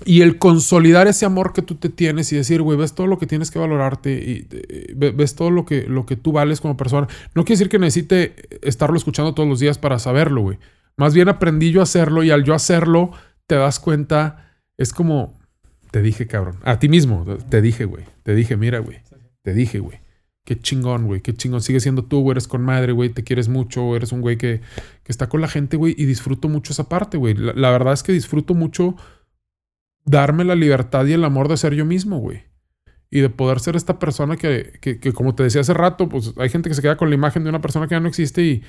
Y el consolidar ese amor que tú te tienes y decir, güey, ves todo lo que tienes que valorarte y eh, ves todo lo que, lo que tú vales como persona. No quiere decir que necesite estarlo escuchando todos los días para saberlo, güey. Más bien aprendí yo a hacerlo y al yo hacerlo te das cuenta, es como, te dije, cabrón, a ti mismo, te dije, güey, te dije, mira, güey, te dije, güey. Qué chingón, güey, qué chingón. Sigue siendo tú, güey, eres con madre, güey, te quieres mucho, eres un güey que, que está con la gente, güey, y disfruto mucho esa parte, güey. La, la verdad es que disfruto mucho darme la libertad y el amor de ser yo mismo, güey y de poder ser esta persona que, que, que, como te decía hace rato, pues hay gente que se queda con la imagen de una persona que ya no existe y,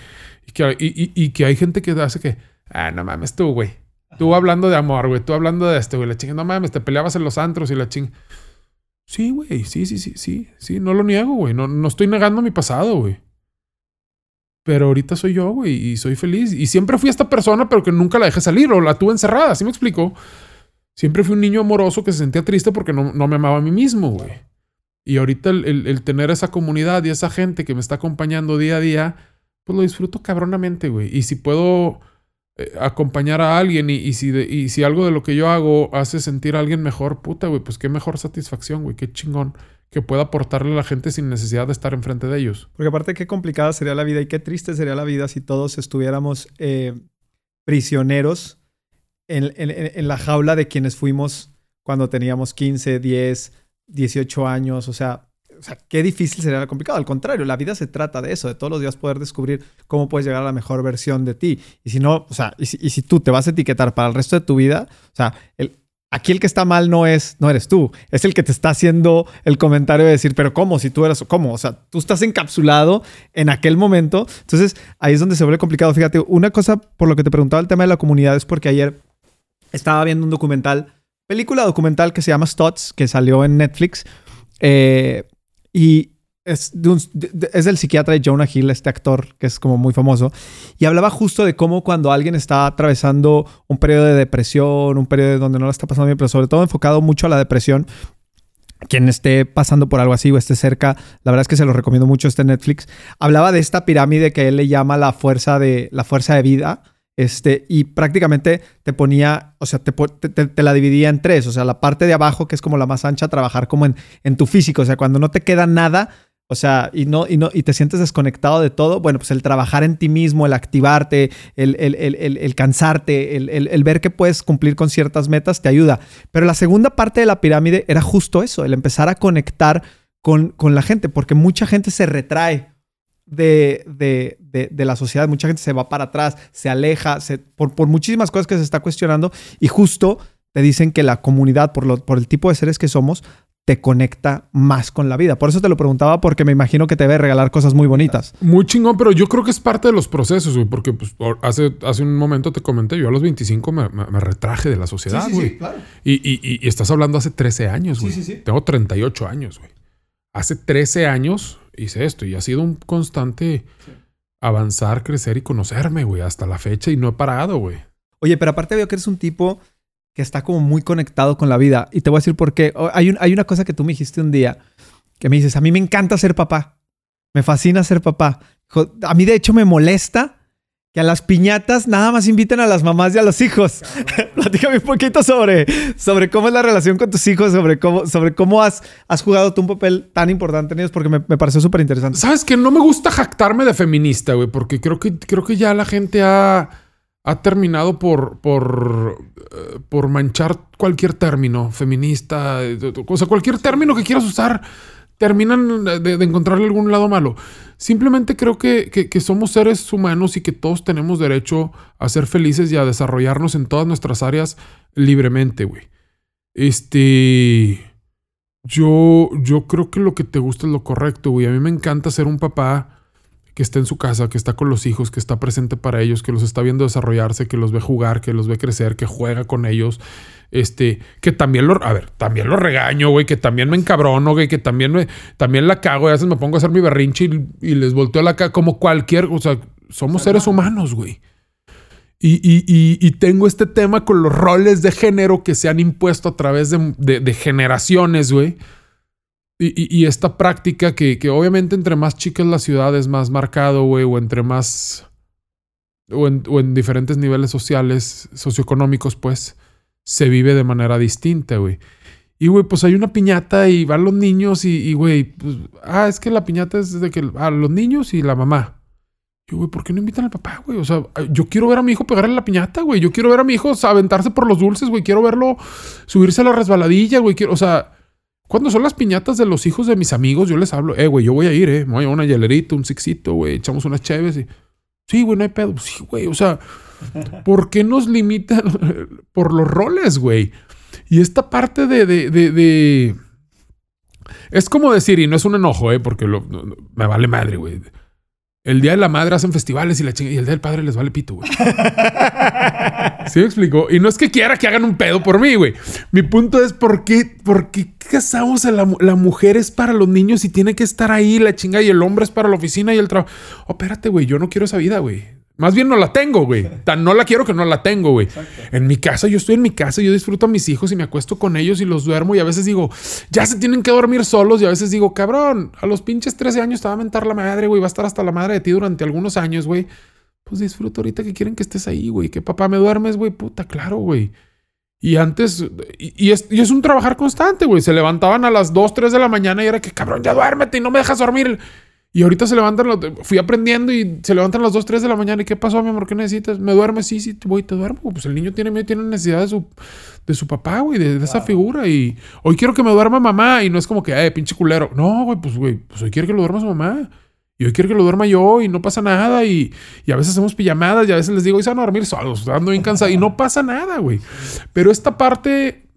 y que, y, y, que hay gente que hace que, ah, no mames tú, güey. Tú hablando de amor, güey. Tú hablando de este, güey. La chinga, no mames, te peleabas en los antros y la ching. Sí, güey. Sí, sí, sí, sí. Sí, no lo niego, güey. No, no estoy negando mi pasado, güey. Pero ahorita soy yo, güey. Y soy feliz. Y siempre fui esta persona, pero que nunca la dejé salir o la tuve encerrada. ¿Sí me explico? Siempre fui un niño amoroso que se sentía triste porque no, me amaba a mí mismo, güey. Y ahorita el, tener esa comunidad y esa gente que me está acompañando día a día, pues lo disfruto cabronamente, güey. Y si puedo eh, acompañar a alguien y, si algo de lo que yo hago hace sentir a alguien mejor, puta, güey, pues qué mejor satisfacción, güey, qué chingón que pueda aportarle a la gente sin necesidad de estar enfrente de ellos. Porque aparte qué complicada sería la vida y qué triste sería la vida si todos estuviéramos eh, prisioneros en, la jaula de quienes fuimos cuando teníamos 15, 10, 18 años. O sea, qué difícil sería complicado. Al contrario, la vida se trata de eso, de todos los días poder descubrir cómo puedes llegar a la mejor versión de ti. Y si no, o sea, y si, tú te vas a etiquetar para el resto de tu vida, o sea, aquí el que está mal no es, no eres tú, es el que te está haciendo el comentario de decir, pero ¿cómo? Si tú eres, ¿cómo? O sea, tú estás encapsulado en aquel momento. Entonces, ahí es donde se vuelve complicado. Fíjate, una cosa por lo que te preguntaba el tema de la comunidad es porque ayer estaba viendo un documental, película documental que se llama Stutz, que salió en Netflix. Eh, y es, es del psiquiatra de Jonah Hill, este actor que es como muy famoso. Y hablaba justo de cómo cuando alguien está atravesando un periodo de depresión, un periodo donde no la está pasando bien, pero sobre todo enfocado mucho a la depresión, quien esté pasando por algo así o esté cerca, la verdad es que se lo recomiendo mucho este Netflix. Hablaba de esta pirámide que él le llama la fuerza de, la fuerza de vida este, y prácticamente te ponía, o sea, te, la dividía en tres. O sea, la parte de abajo, que es como la más ancha, trabajar como en, en tu físico. O sea, cuando no te queda nada, o sea, y no, y no, y te sientes desconectado de todo, bueno, pues el trabajar en ti mismo, el activarte, el, el, el, el cansarte, el, ver que puedes cumplir con ciertas metas, te ayuda. Pero la segunda parte de la pirámide era justo eso, el empezar a conectar con, con la gente, porque mucha gente se retrae de, de, de, la sociedad. Mucha gente se va para atrás, se aleja, se, por, por, muchísimas cosas que se está cuestionando y justo te dicen que la comunidad, por, lo, por el tipo de seres que somos, te conecta más con la vida. Por eso te lo preguntaba, porque me imagino que te debe regalar cosas muy bonitas. Muy chingón, pero yo creo que es parte de los procesos, güey, porque pues, hace, hace un momento te comenté, yo a los 25 me, retraje de la sociedad, güey. Sí, claro. y, estás hablando hace 13 años, güey. Sí, sí, sí. Tengo 38 años, güey. Hace 13 años hice esto y ha sido un constante avanzar, crecer y conocerme, güey, hasta la fecha y no he parado, güey. Oye, pero aparte veo que eres un tipo que está como muy conectado con la vida. Y te voy a decir por qué. Hay, hay una cosa que tú me dijiste un día, que me dices, a mí me encanta ser papá. Me fascina ser papá. A mí de hecho me molesta que a las piñatas nada más inviten a las mamás y a los hijos. Platícame un poquito sobre, sobre cómo es la relación con tus hijos, sobre cómo, sobre cómo has, has jugado tú un papel tan importante en ellos, porque me, me pareció súper interesante. Sabes que no me gusta jactarme de feminista, güey, porque creo que, creo que ya la gente ha ha terminado por, por, eh, por manchar cualquier término feminista, o sea, cualquier término que quieras usar, terminan de, encontrarle algún lado malo. Simplemente creo que, que, somos seres humanos y que todos tenemos derecho a ser felices y a desarrollarnos en todas nuestras áreas libremente, güey. Este... Yo, yo creo que lo que te gusta es lo correcto, güey. A mí me encanta ser un papá que está en su casa, que está con los hijos, que está presente para ellos, que los está viendo desarrollarse, que los ve jugar, que los ve crecer, que juega con ellos. Este, que también lo, a ver, también lo regaño, güey, que también me encabrono, güey, que también me, también la cago, y a veces me pongo a hacer mi berrinche y, les volteo la cara como cualquier, o sea, somos seres humanos, güey. Y, y, tengo este tema con los roles de género que se han impuesto a través de, de generaciones, güey y, esta práctica que, obviamente entre más chicas la ciudad es más marcado, güey, o entre más... O en, diferentes niveles sociales, socioeconómicos, pues, se vive de manera distinta, güey. Y, güey, pues hay una piñata y van los niños y, güey, pues, ah, es que la piñata es de que, a los niños y la mamá. Y, güey, ¿por qué no invitan al papá, güey? O sea, yo quiero ver a mi hijo pegarle la piñata, güey. Yo quiero ver a mi hijo aventarse por los dulces, güey. Quiero verlo subirse a la resbaladilla, güey. Quiero, o sea, cuando son las piñatas de los hijos de mis amigos, yo les hablo, eh, güey, yo voy a ir, eh. Me voy a una hielerita, un sixito, güey. Echamos unas chéves y. Sí, güey, no hay pedo. Sí, güey. O sea, ¿por qué nos limitan por los roles, güey? Y esta parte de, de, de, Es como decir, y no es un enojo, eh, porque me vale madre, güey. El día de la madre hacen festivales y la y el día del padre les vale pito, güey. ¿Sí me explico? Y no es que quiera que hagan un pedo por mí, güey. Mi punto es por qué, por qué casamos a la, la, mujer es para los niños y tiene que estar ahí la chinga y el hombre es para la oficina y el trabajo. Oh, espérate, güey, yo no quiero esa vida, güey. Más bien no la tengo, güey. Tan no la quiero que no la tengo, güey. En mi casa, yo estoy en mi casa, yo disfruto a mis hijos y me acuesto con ellos y los duermo y a veces digo, ya se tienen que dormir solos y a veces digo, cabrón, a los pinches 13 años te va a mentar la madre, güey, va a estar hasta la madre de ti durante algunos años, güey. Pues disfruto ahorita que quieren que estés ahí, güey. Que papá me duermes, güey, puta, claro, güey. Y antes, y, es, y es un trabajar constante, güey. Se levantaban a las 2, 3 de la mañana y era que, cabrón, ya duérmete y no me dejas dormir. Y ahorita se levantan, fui aprendiendo y se levantan las 2, 3 de la mañana. ¿Y qué pasó, mi amor? ¿Qué necesitas? ¿Me duermes? Sí, sí, voy, te duermo. Pues el niño tiene, tiene necesidad de su, de su papá, güey, de, esa figura. Y hoy quiero que me duerma mamá. Y no es como que, eh, pinche culero. No, güey, pues, güey, pues hoy quiero que lo duerma su mamá. Y hoy quiero que lo duerma yo y no pasa nada. Y, y a veces hacemos pijamadas y a veces les digo, y se van a dormir solos, ando bien cansado. Y no pasa nada, güey. Pero esta parte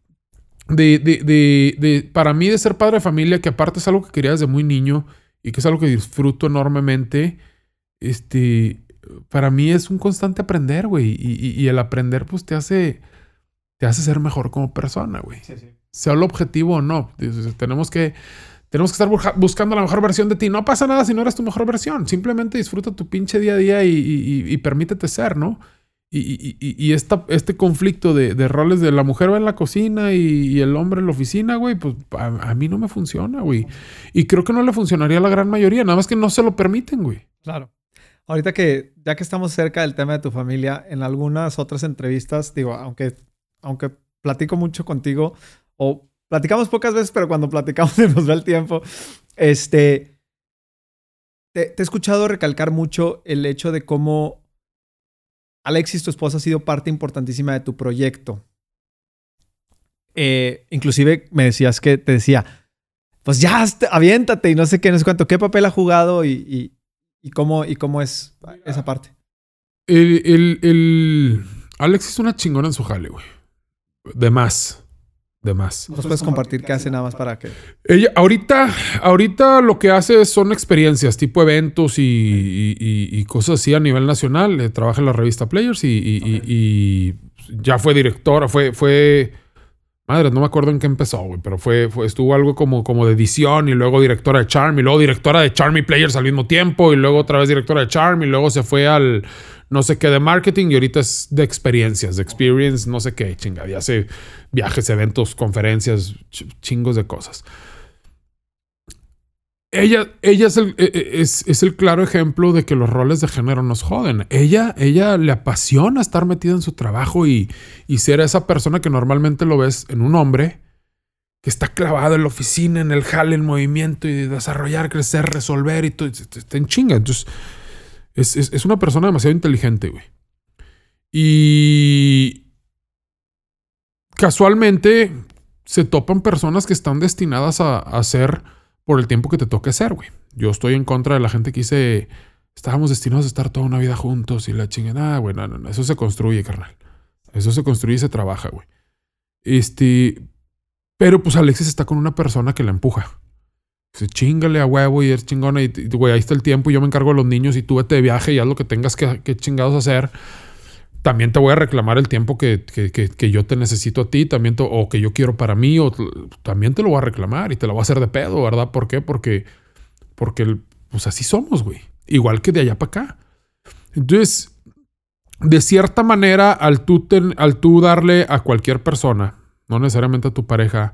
de, de, de, de, para mí, de ser padre de familia, que aparte es algo que quería desde muy niño y que es algo que disfruto enormemente, este, para mí es un constante aprender, güey. Y, el aprender, pues, te hace, te hace ser mejor como persona, güey. Sea el objetivo o no. Tenemos que, tenemos que estar buscando la mejor versión de ti. No pasa nada si no eres tu mejor versión. Simplemente disfruta tu pinche día a día y permítete ser, ¿no? Y, este conflicto de, roles de la mujer va en la cocina y, el hombre en la oficina, güey, pues a, mí no me funciona, güey. Y creo que no le funcionaría a la gran mayoría, nada más que no se lo permiten, güey. Claro. Ahorita que, ya que estamos cerca del tema de tu familia, en algunas otras entrevistas, digo, aunque, aunque platico mucho contigo, o platicamos pocas veces, pero cuando platicamos se nos va el tiempo, este, te he escuchado recalcar mucho el hecho de cómo Alexis, tu esposa, ha sido parte importantísima de tu proyecto. Eh, inclusive me decías que te decía, pues ya, aviéntate y no sé qué, no sé cuánto, qué papel ha jugado y, cómo, y cómo es esa parte. El, el, Alex es una chingona en su jale, güey. De más. De más. ¿Nos puedes compartir qué hace nada más para que... Ella, ahorita, ahorita lo que hace son experiencias, tipo eventos y, y- y- y cosas así a nivel nacional. Eh, trabaja en la revista Players y, y- y- y ya fue directora, fue, fue, madre, no me acuerdo en qué empezó, güey, pero fue, fue, estuvo algo como, como de edición y luego directora de Charm y luego directora de Charm y Players al mismo tiempo y luego otra vez directora de Charm y luego se fue al no sé qué de marketing y ahorita es de experiencias, de experience, no sé qué, chingada, y hace viajes, eventos, conferencias, ch- chingos de cosas. Ella, ella es, el, e- e- es, el claro ejemplo de que los roles de género nos joden. Ella, ella le apasiona estar metida en su trabajo y, y ser esa persona que normalmente lo ves en un hombre que está clavado en la oficina, en el jale, en movimiento y desarrollar, crecer, resolver y todo. Está en chinga. Entonces, es, es, es una persona demasiado inteligente, güey. Y casualmente se topan personas que están destinadas a, a ser por el tiempo que te toque ser, güey. Yo estoy en contra de la gente que dice, estábamos destinados a estar toda una vida juntos y la chingada. Ah, güey, no, no, no. Eso se construye, carnal. Eso se construye y se trabaja, güey. Este. Pero pues Alexis está con una persona que la empuja. Dice, chingale a huevo y es chingona. Y, güey, ahí está el tiempo y yo me encargo de los niños y tú vete de viaje y haz lo que tengas que, que chingados hacer. También te voy a reclamar el tiempo que, que, que, yo te necesito a ti, también o que yo quiero para mí, o también te lo voy a reclamar y te lo voy a hacer de pedo, ¿verdad? ¿Por qué? Porque, porque pues así somos, güey. Igual que de allá para acá. Entonces, de cierta manera, al tú, al tú darle a cualquier persona, no necesariamente a tu pareja,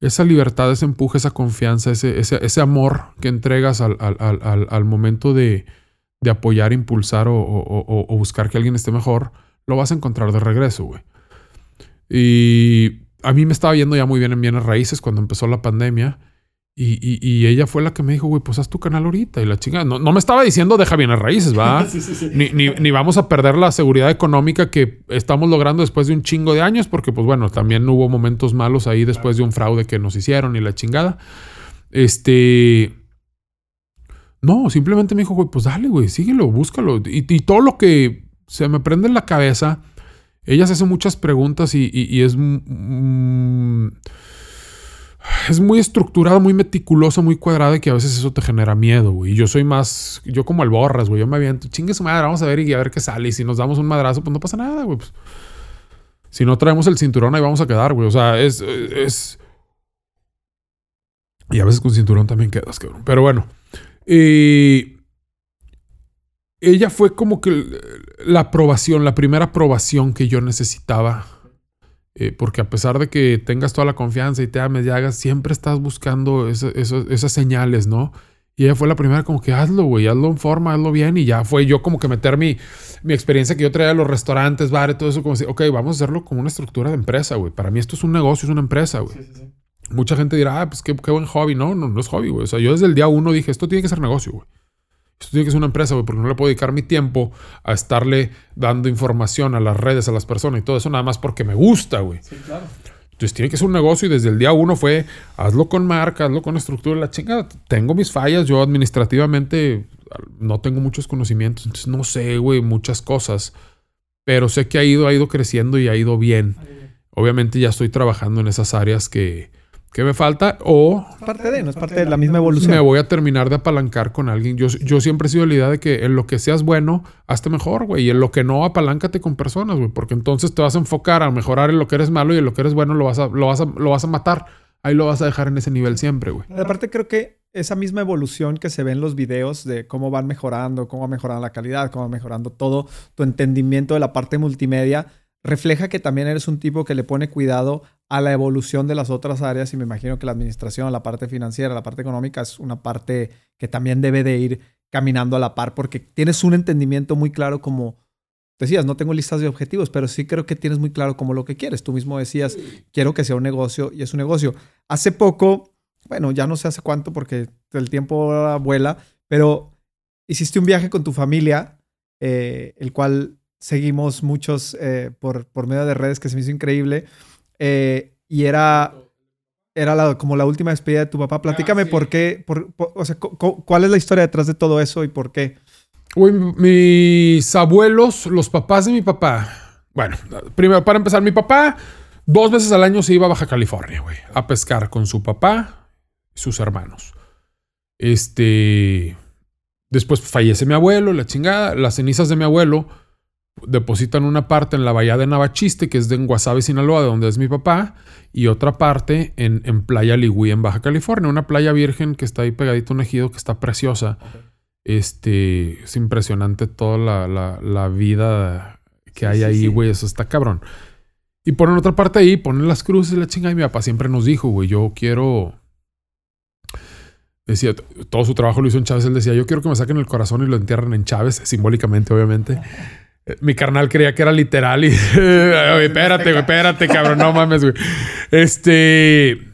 esa libertad, ese empuje, esa confianza, ese, ese, ese amor que entregas al, al, al- al momento de, de apoyar, impulsar o, o- o- o buscar que alguien esté mejor, lo vas a encontrar de regreso, güey. Y a mí me estaba yendo ya muy bien en bienes raíces cuando empezó la pandemia. Y, y- y ella fue la que me dijo, güey, pues haz tu canal ahorita. Y la chingada. No, no me estaba diciendo deja bienes raíces, ¿va? Sí, sí, sí. ni, ni, ni vamos a perder la seguridad económica que estamos logrando después de un chingo de años, porque pues bueno, también hubo momentos malos ahí después de un fraude que nos hicieron y la chingada. Este... No, simplemente me dijo, güey, pues dale, güey, síguelo, búscalo. Y, todo lo que se me prende en la cabeza, ella se hace muchas preguntas y es... mm, es muy estructurada, muy meticulosa, muy cuadrada y que a veces eso te genera miedo, güey. Y yo soy más, yo como el borras, güey. Yo me aviento, chingue su madre, vamos a ver y a ver qué sale. Y si nos damos un madrazo, pues no pasa nada, güey. Pues, si no traemos el cinturón, ahí vamos a quedar, güey. O sea, es, es... Y a veces con cinturón también quedas, cabrón. Pero bueno. Ella fue como que la aprobación, la primera aprobación que yo necesitaba eh, porque a pesar de que tengas toda la confianza y te ames y hagas, siempre estás buscando esas señales, ¿no? Y ella fue la primera como que hazlo, güey, hazlo en forma, hazlo bien. Y ya fue yo como que meter mi, experiencia que yo traía de los restaurantes, bares, todo eso, como decir, ok, vamos a hacerlo como una estructura de empresa, güey. Para mí esto es un negocio, es una empresa, güey. Sí, sí, sí. Mucha gente dirá, ah, pues qué, qué buen hobby. No, no, no es hobby, güey. O sea, yo desde el día uno dije, esto tiene que ser negocio, güey. Esto tiene que ser una empresa, güey, porque no le puedo dedicar mi tiempo a estarle dando información a las redes, a las personas y todo eso, nada más porque me gusta, güey. Sí, claro. Entonces tiene que ser un negocio y desde el día uno fue hazlo con marca, hazlo con estructura, la chingada. Tengo mis fallas, yo administrativamente no tengo muchos conocimientos, entonces no sé, güey, muchas cosas, pero sé que ha ido, ha ido creciendo y ha ido bien. Obviamente ya estoy trabajando en esas áreas que, que me falta o Es parte de, no es parte de la misma me evolución. voy a terminar de apalancar con alguien. Yo, yo siempre he sido de la idea de que en lo que seas bueno, hazte mejor, güey. Y en lo que no, apaláncate con personas, güey. Porque entonces te vas a enfocar a mejorar en lo que eres malo y en lo que eres bueno lo vas a, lo vas a, lo vas a matar. Ahí lo vas a dejar en ese nivel siempre, güey. Aparte creo que esa misma evolución que se ve en los videos de cómo van mejorando, cómo va mejorando la calidad, cómo va mejorando todo tu entendimiento de la parte multimedia, refleja que también eres un tipo que le pone cuidado a la evolución de las otras áreas y me imagino que la administración, la parte financiera, la parte económica es una parte que también debe de ir caminando a la par porque tienes un entendimiento muy claro como decías, no tengo listas de objetivos, pero sí creo que tienes muy claro como lo que quieres. Tú mismo decías, quiero que sea un negocio y es un negocio. Hace poco, bueno, ya no sé hace cuánto porque el tiempo vuela, pero hiciste un viaje con tu familia, eh, el cual seguimos muchos eh, por, por medio de redes que se me hizo increíble. eh, y era, era la- como la última despedida de tu papá. Platícame sí. por qué, por, por- o sea, cu- cu- cuál es la historia detrás de todo eso y por qué. Güey, mis abuelos, los papás de mi papá. Bueno, primero, para empezar, mi papá Dos veces al año se iba a Baja California, güey, a pescar con su papá y sus hermanos. Este. Después fallece mi abuelo, la chingada. Las cenizas de mi abuelo depositan una parte en la bahía de Navachiste, que es de Guasave, Sinaloa, de donde es mi papá, y otra parte en, en Playa Ligüí, en Baja California, una playa virgen que está ahí pegadito a un ejido que está preciosa. Este, es impresionante toda la, la, vida que hay ahí, güey, eso está cabrón. Y ponen otra parte ahí, ponen las cruces la chingada, y mi papá siempre nos dijo, güey, yo quiero decía, todo su trabajo lo hizo en Chávez. Él decía, yo quiero que me saquen el corazón y lo entierren en Chávez, simbólicamente, obviamente. Eh, mi carnal creía que era literal y... espérate, güey, espérate, cabrón, no mames, güey. Este...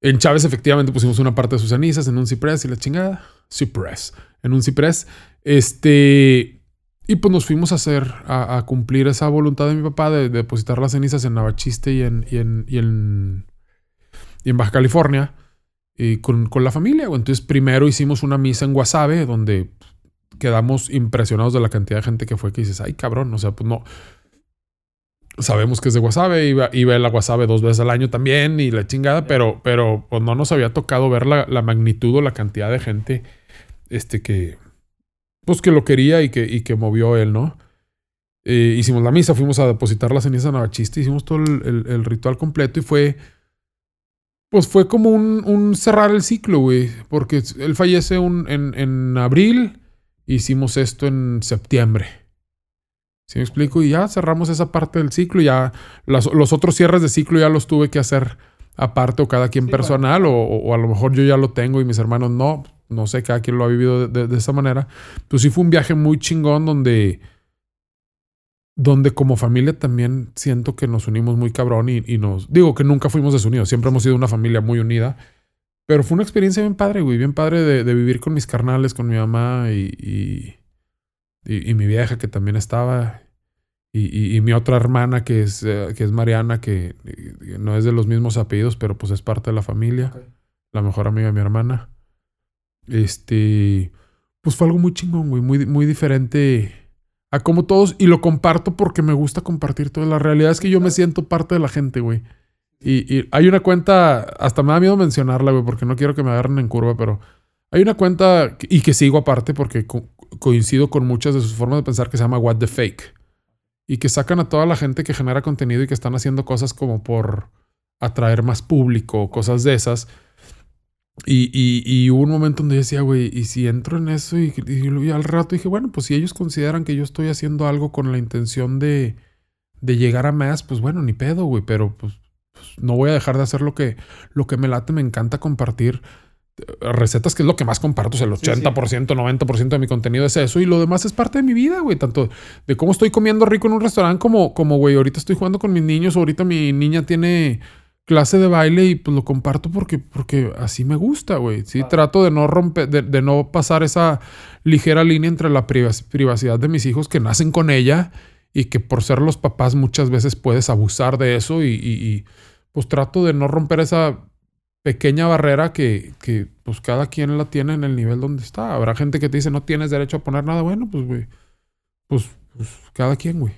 En Chávez efectivamente pusimos una parte de sus cenizas en un ciprés y la chingada. Ciprés. En un ciprés. Este... Y pues nos fuimos a hacer, a, cumplir esa voluntad de mi papá de, depositar las cenizas en Navachiste y en, y en, y en, y en Baja California con, la familia. Entonces, primero hicimos una misa en Guasave, donde quedamos impresionados de la cantidad de gente que fue, que dices, ay, cabrón, o sea, pues no. Sabemos que es de Guasave, iba, iba la Guasave dos veces al año también y la chingada, pero, pero pues, no nos había tocado ver la, magnitud o la cantidad de gente este, que, pues, que lo quería y que, y que movió él, ¿no? Eh, hicimos la misa, fuimos a depositar la ceniza en Navachiste, hicimos todo el, el ritual completo y fue pues fue como un, cerrar el ciclo, güey. Porque él fallece en, abril. Hicimos esto en septiembre. ¿Sí me explico? Y ya cerramos esa parte del ciclo. Ya los otros cierres de ciclo ya los tuve que hacer aparte o cada quien personal. O, a lo mejor yo ya lo tengo y mis hermanos no. No sé, cada quien lo ha vivido de, de esa manera. Pues sí fue un viaje muy chingón donde donde como familia también siento que nos unimos muy cabrón y, nos... Digo que nunca fuimos desunidos, siempre hemos sido una familia muy unida, pero fue una experiencia bien padre, güey, bien padre de, vivir con mis carnales, con mi mamá y, y, mi vieja que también estaba, y, mi otra hermana que es, eh, que es Mariana, que no es de los mismos apellidos, pero pues es parte de la familia, la mejor amiga de mi hermana. Este, pues fue algo muy chingón, güey, muy, muy diferente a como todos y lo comparto porque me gusta compartir toda la realidad es que yo me siento parte de la gente, güey. Y, hay una cuenta, hasta me da miedo mencionarla, güey, porque no quiero que me agarren en curva, pero hay una cuenta y que sigo aparte porque coincido con muchas de sus formas de pensar que se llama What the Fake. Y que sacan a toda la gente que genera contenido y que están haciendo cosas como por atraer más público, cosas de esas y, y, hubo un momento donde decía, güey, ¿y si entro en eso? Y, y, al rato dije, bueno, pues si ellos consideran que yo estoy haciendo algo con la intención de, de llegar a más, pues bueno, ni pedo, güey, pero pues, pues, no voy a dejar de hacer lo que, lo que me late, me encanta compartir eh, recetas, que es lo que más comparto, o sea, el 80%, 90% de mi contenido es eso, y lo demás es parte de mi vida, güey, tanto de cómo estoy comiendo rico en un restaurante como, como, güey, ahorita estoy jugando con mis niños, ahorita mi niña tiene clase de baile y pues lo comparto porque, porque así me gusta, güey. Sí, trato de no romper, de, no pasar esa ligera línea entre la privacidad de mis hijos que nacen con ella y que por ser los papás muchas veces puedes abusar de eso y, pues trato de no romper esa pequeña barrera que, que, pues cada quien la tiene en el nivel donde está. Habrá gente que te dice no tienes derecho a poner nada. Bueno, pues güey, pues, pues cada quien, güey.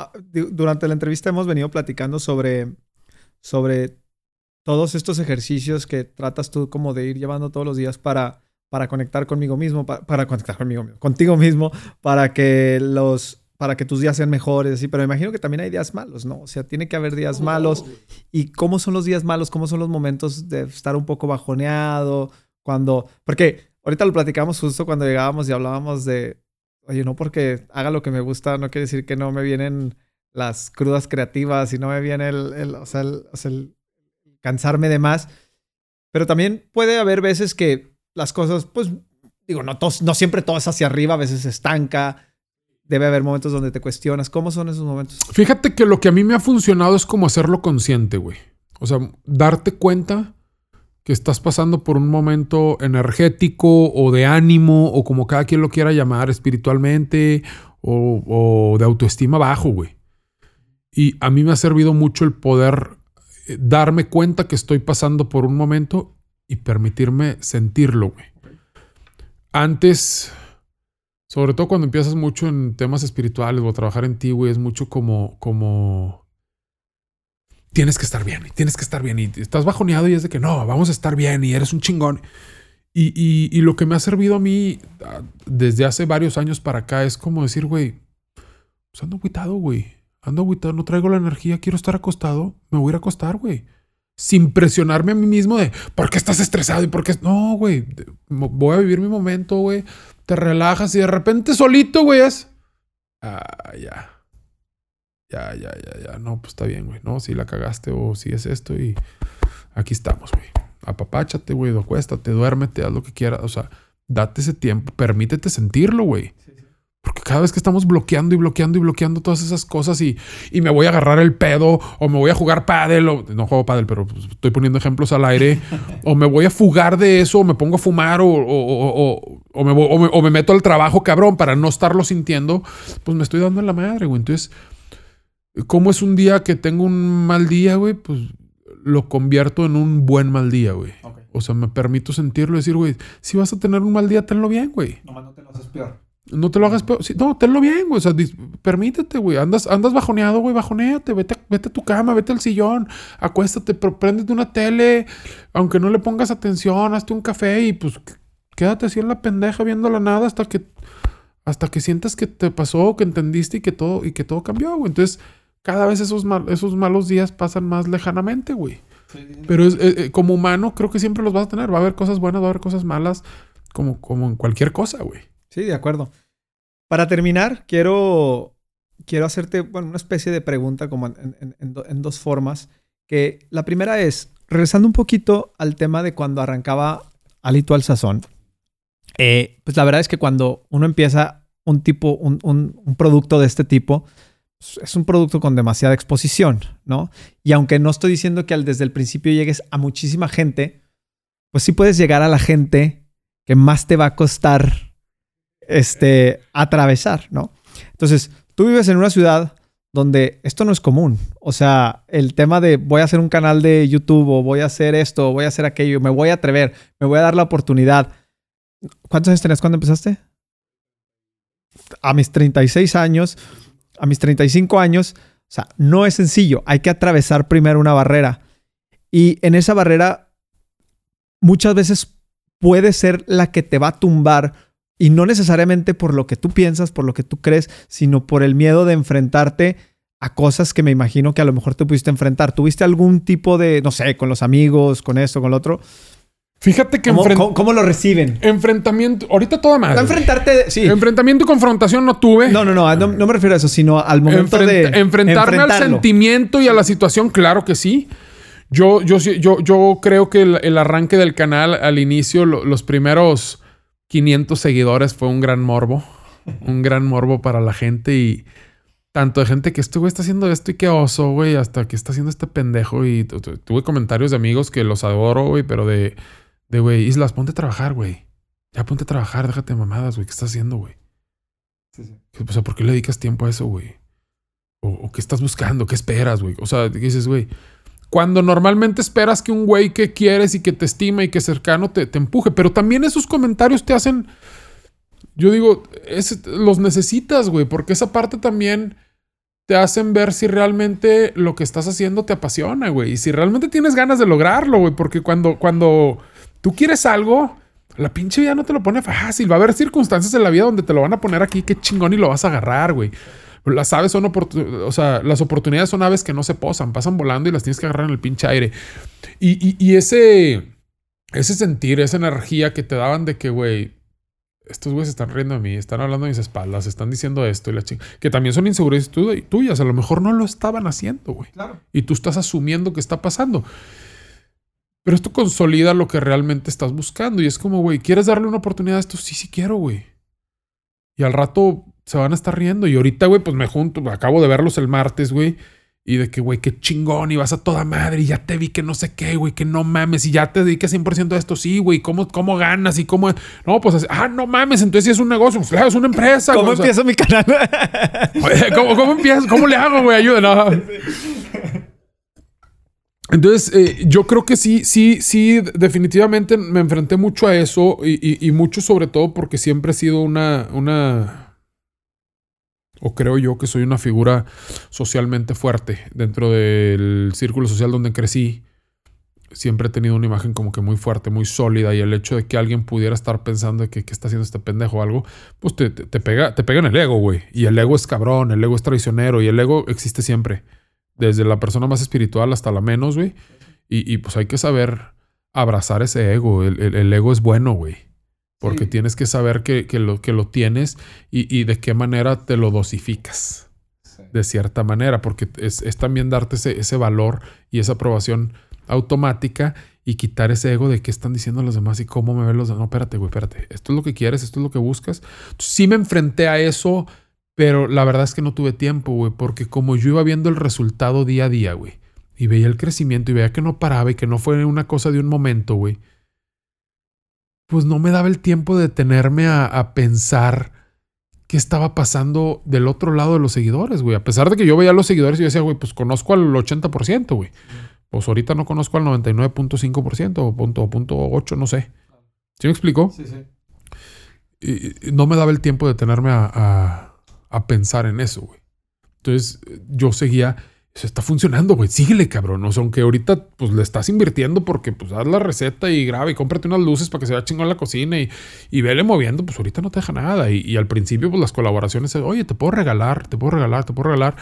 Ah, durante la entrevista hemos venido platicando sobre sobre todos estos ejercicios que tratas tú como de ir llevando todos los días para, para conectar conmigo mismo, para, conectar conmigo contigo mismo, para que los para que tus días sean mejores, así, pero me imagino que también hay días malos, ¿no? O sea, tiene que haber días malos. ¿Y cómo son los días malos? ¿Cómo son los momentos de estar un poco bajoneado? Cuando, porque ahorita lo platicamos justo cuando llegábamos y hablábamos de, oye, no porque haga lo que me gusta, no quiere decir que no me vienen las crudas creativas y no me viene el, o sea, el, cansarme de más. Pero también puede haber veces que las cosas, pues, digo, no, no siempre todo es hacia arriba, a veces se estanca. Debe haber momentos donde te cuestionas. ¿Cómo son esos momentos? Fíjate que lo que a mí me ha funcionado es como hacerlo consciente, güey. O sea, darte cuenta que estás pasando por un momento energético o de ánimo o como cada quien lo quiera llamar espiritualmente o, de autoestima bajo, güey. Y a mí me ha servido mucho el poder eh, darme cuenta que estoy pasando por un momento y permitirme sentirlo, güey. Antes, sobre todo cuando empiezas mucho en temas espirituales o a trabajar en ti, güey, es mucho como, como, tienes que estar bien, y tienes que estar bien, y estás bajoneado y es de que no, vamos a estar bien, y eres un chingón. Y, y, y lo que me ha servido a mí ah, desde hace varios años para acá es como decir, güey, pues ando aguitado, güey. Ando aguitado, no traigo la energía, quiero estar acostado, me voy a ir a acostar, güey. Sin presionarme a mí mismo de, ¿por qué estás estresado? y por qué? No, güey, voy a vivir mi momento, güey. Te relajas y de repente solito, güey, es... Ah, ya. Ya, ya, ya, ya. No, pues está bien, güey. No, si la cagaste o si es esto y aquí estamos, güey. Apapáchate, güey, acuéstate, duérmete, haz lo que quieras. O sea, date ese tiempo, permítete sentirlo, güey. Porque cada vez que estamos bloqueando y bloqueando y bloqueando todas esas cosas y, y me voy a agarrar el pedo o me voy a jugar pádel o no juego pádel, pero pues, estoy poniendo ejemplos al aire o me voy a fugar de eso o me pongo a fumar o, o, o me, o, me, meto al trabajo cabrón para no estarlo sintiendo, pues me estoy dando en la madre, güey. Entonces, ¿cómo es un día que tengo un mal día, güey? Pues lo convierto en un buen mal día, güey. O sea, me permito sentirlo y decir, güey, si vas a tener un mal día, tenlo bien, güey. No, no te lo haces peor. No te lo hagas peor. no, tenlo bien, güey. O sea, permítete, güey. Andas, andas bajoneado, güey. Bajoneate. Vete, vete a tu cama, vete al sillón. Acuéstate, préndete una tele. Aunque no le pongas atención, hazte un café y pues quédate así en la pendeja viendo la nada hasta que hasta que sientas que te pasó, que entendiste y que todo y que todo cambió, güey. Entonces, cada vez esos, esos malos días pasan más lejanamente, güey. Pero es, eh, eh, como humano creo que siempre los vas a tener. Va a haber cosas buenas, va a haber cosas malas, como, como en cualquier cosa, güey. Sí, de acuerdo. Para terminar, quiero, quiero hacerte bueno, una especie de pregunta como en, dos formas. Que la primera es, regresando un poquito al tema de cuando arrancaba Alito al Sazón, eh, pues la verdad es que cuando uno empieza un tipo, un, un, producto de este tipo, pues es un producto con demasiada exposición, ¿no? Y aunque no estoy diciendo que desde el principio llegues a muchísima gente, pues sí puedes llegar a la gente que más te va a costar este, atravesar, ¿no? Entonces, tú vives en una ciudad donde esto no es común. O sea, el tema de voy a hacer un canal de YouTube o voy a hacer esto voy a hacer aquello, me voy a atrever, me voy a dar la oportunidad. ¿Cuántos años tenías cuando empezaste? A mis 36 años, a mis 35 años, o sea, no es sencillo. Hay que atravesar primero una barrera. Y en esa barrera, muchas veces puede ser la que te va a tumbar y no necesariamente por lo que tú piensas, por lo que tú crees, sino por el miedo de enfrentarte a cosas que me imagino que a lo mejor te pudiste enfrentar. ¿Tuviste algún tipo de, no sé, con los amigos, con esto, con lo otro? Fíjate que... ¿Cómo, lo reciben? Enfrentamiento... Ahorita toda madre. enfrentarte... Sí. Enfrentamiento y confrontación no tuve. No, no, no, no, me refiero a eso, sino al momento de... Enfrentarme al sentimiento y a la situación, claro que sí. Yo, yo, yo, yo creo que el, arranque del canal al inicio, los primeros 500 seguidores fue un gran morbo. un gran morbo para la gente y tanto de gente que este güey está haciendo esto y qué oso, güey, hasta que está haciendo este pendejo. Y tuve comentarios de amigos que los adoro, güey, pero de, de, güey, Islas, ponte a trabajar, güey. Ya ponte a trabajar, déjate mamadas, güey. ¿Qué estás haciendo, güey? Sí, sí. O sea, ¿por qué le dedicas tiempo a eso, güey? O, o, qué estás buscando? ¿Qué esperas, güey? O sea, dices, güey, cuando normalmente esperas que un güey que quieres y que te estima y que es cercano te, te empuje. Pero también esos comentarios te hacen. Yo digo, los necesitas, güey, porque esa parte también te hacen ver si realmente lo que estás haciendo te apasiona, güey. Y si realmente tienes ganas de lograrlo, güey. Porque cuando, cuando tú quieres algo, la pinche vida no te lo pone fácil. Va a haber circunstancias en la vida donde te lo van a poner aquí, qué chingón y lo vas a agarrar, güey. Las aves son o sea, las oportunidades son aves que no se posan, pasan volando y las tienes que agarrar en el pinche aire. Y, ese, ese sentir, esa energía que te daban de que, güey, estos güeyes están riendo de mí, están hablando de mis espaldas, están diciendo esto y la chingada. Que también son inseguridades tuyas. A lo mejor no lo estaban haciendo, güey. Claro. Y tú estás asumiendo que está pasando. Pero esto consolida lo que realmente estás buscando. Y es como, güey, ¿quieres darle una oportunidad a esto? Sí, sí quiero, güey. Y al rato se van a estar riendo. Y ahorita, güey, pues me junto, acabo de verlos el martes, güey. Y de que, güey, qué chingón, y vas a toda madre, y ya te vi que no sé qué, güey, que no mames, y ya te dediques 100% a esto, sí, güey, ¿cómo, ¿cómo ganas? Y cómo... No, pues, ah, no mames, entonces sí es un negocio, pues, claro, es una empresa. ¿Cómo empiezo mi canal? ¿cómo, ¿cómo empiezo? ¿Cómo le hago, güey? Ayúdenme. Entonces, eh, yo creo que sí, sí, sí, definitivamente me enfrenté mucho a eso y, y, y mucho sobre todo porque siempre he sido una, una o creo yo que soy una figura socialmente fuerte dentro del círculo social donde crecí. Siempre he tenido una imagen como que muy fuerte, muy sólida y el hecho de que alguien pudiera estar pensando que qué está haciendo este pendejo o algo, pues te, te, pega, te pega en el ego, güey. Y el ego es cabrón, el ego es traicionero y el ego existe siempre. Desde la persona más espiritual hasta la menos, güey. Y, pues hay que saber abrazar ese ego. El, ego es bueno, güey. Porque tienes que saber que, lo, que lo tienes y, de qué manera te lo dosificas. De cierta manera, porque es, también darte ese, ese, valor y esa aprobación automática y quitar ese ego de qué están diciendo los demás y cómo me ven los demás. No, espérate, güey, espérate. Esto es lo que quieres, esto es lo que buscas. Sí me enfrenté a eso, pero la verdad es que no tuve tiempo, güey, porque como yo iba viendo el resultado día a día, güey, y veía el crecimiento y veía que no paraba y que no fue una cosa de un momento, güey pues no me daba el tiempo de detenerme a, pensar qué estaba pasando del otro lado de los seguidores, güey. A pesar de que yo veía a los seguidores y yo decía, güey, pues conozco al 80%, güey. Pues ahorita no conozco al 99.5% o punto, punto 8, no sé. ¿Sí me explico? Sí, sí. Y, no me daba el tiempo de detenerme a, a pensar en eso, güey. Entonces yo seguía eso está funcionando, güey. Síguele, cabrón. O sea, aunque ahorita pues le estás invirtiendo porque pues haz la receta y graba y cómprate unas luces para que se vea chingón la cocina y, y vele moviendo, pues ahorita no te deja nada. Y, al principio, pues las colaboraciones, oye, te puedo regalar, te puedo regalar, te puedo regalar.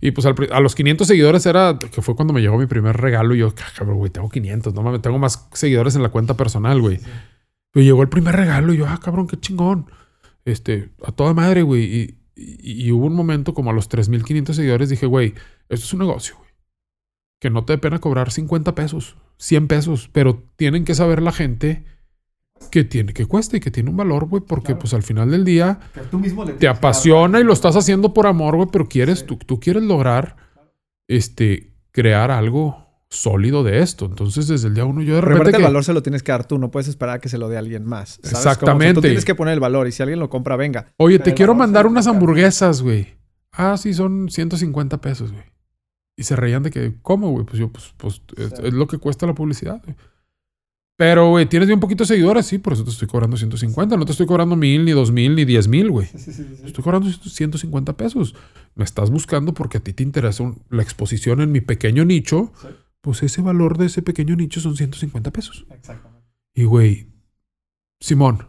Y pues a los 500 seguidores era, que fue cuando me llegó mi primer regalo. Y yo, ah, cabrón, güey, tengo 500, no mames, tengo más seguidores en la cuenta personal, güey. Pero llegó el primer regalo y yo, ah, cabrón, qué chingón. Este, a toda madre, güey. Y, y, hubo un momento como a los 3.500 seguidores dije, güey, esto es un negocio, güey. Que no te dé pena cobrar 50 pesos, 100 pesos, pero tienen que saber la gente que tiene que cuesta y que tiene un valor, güey, porque pues al final del día te apasiona y lo estás haciendo por amor, güey, pero quieres, tú, tú quieres lograr este, crear algo sólido de esto. Entonces, desde el día uno, yo de repente. Pero el valor se lo tienes que dar tú, no puedes esperar a que se lo dé alguien más. Exactamente. tú tienes que poner el valor y si alguien lo compra, venga. Oye, te quiero mandar unas hamburguesas, güey. Ah, sí, son 150 pesos, güey. Y se reían de que, ¿cómo, güey? Pues yo, pues, pues es, lo que cuesta la publicidad, güey. Pero, güey, tienes bien poquito seguidores, sí, por eso te estoy cobrando 150. No te estoy cobrando mil, ni dos mil, ni diez mil, güey. Sí, sí, estoy cobrando 150 pesos. Me estás buscando porque a ti te interesa la exposición en mi pequeño nicho pues ese valor de ese pequeño nicho son 150 pesos. Exactamente. Y güey, Simón,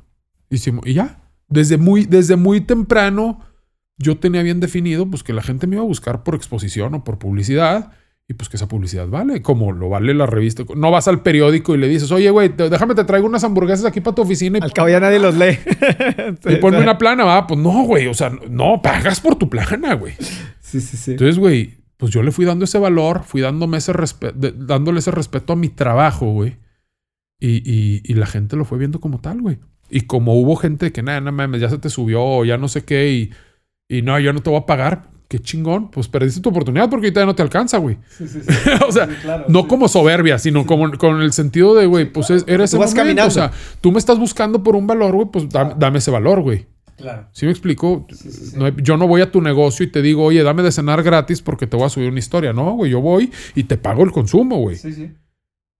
y, y ya, desde muy, desde muy temprano yo tenía bien definido pues que la gente me iba a buscar por exposición o por publicidad y pues que esa publicidad vale, como lo vale la revista. No vas al periódico y le dices, oye, güey, déjame te traigo unas hamburguesas aquí para tu oficina. Y, al cabo ya nadie los lee. y ponme una plana, va. Pues no, güey, o sea, no, pagas por tu plana, güey. Sí, sí, sí. Entonces, güey, pues yo le fui dando ese valor, fui dándome ese dándole ese respeto a mi trabajo, güey. Y, la gente lo fue viendo como tal, güey. Y como hubo gente que, nada, no mames, ya se te subió, ya no sé qué, y, y no, yo no te voy a pagar. Qué chingón. Pues perdiste tu oportunidad porque ahorita ya no te alcanza, güey. Sí, sí, sí. o sea, no como soberbia, sino como con el sentido de, güey, pues eres ese vas Caminando. O sea, tú me estás buscando por un valor, güey, pues dame ese valor, güey. Claro. ¿Sí me explico? yo no voy a tu negocio y te digo, oye, dame de cenar gratis porque te voy a subir una historia. No, güey, yo voy y te pago el consumo, güey. Sí, sí.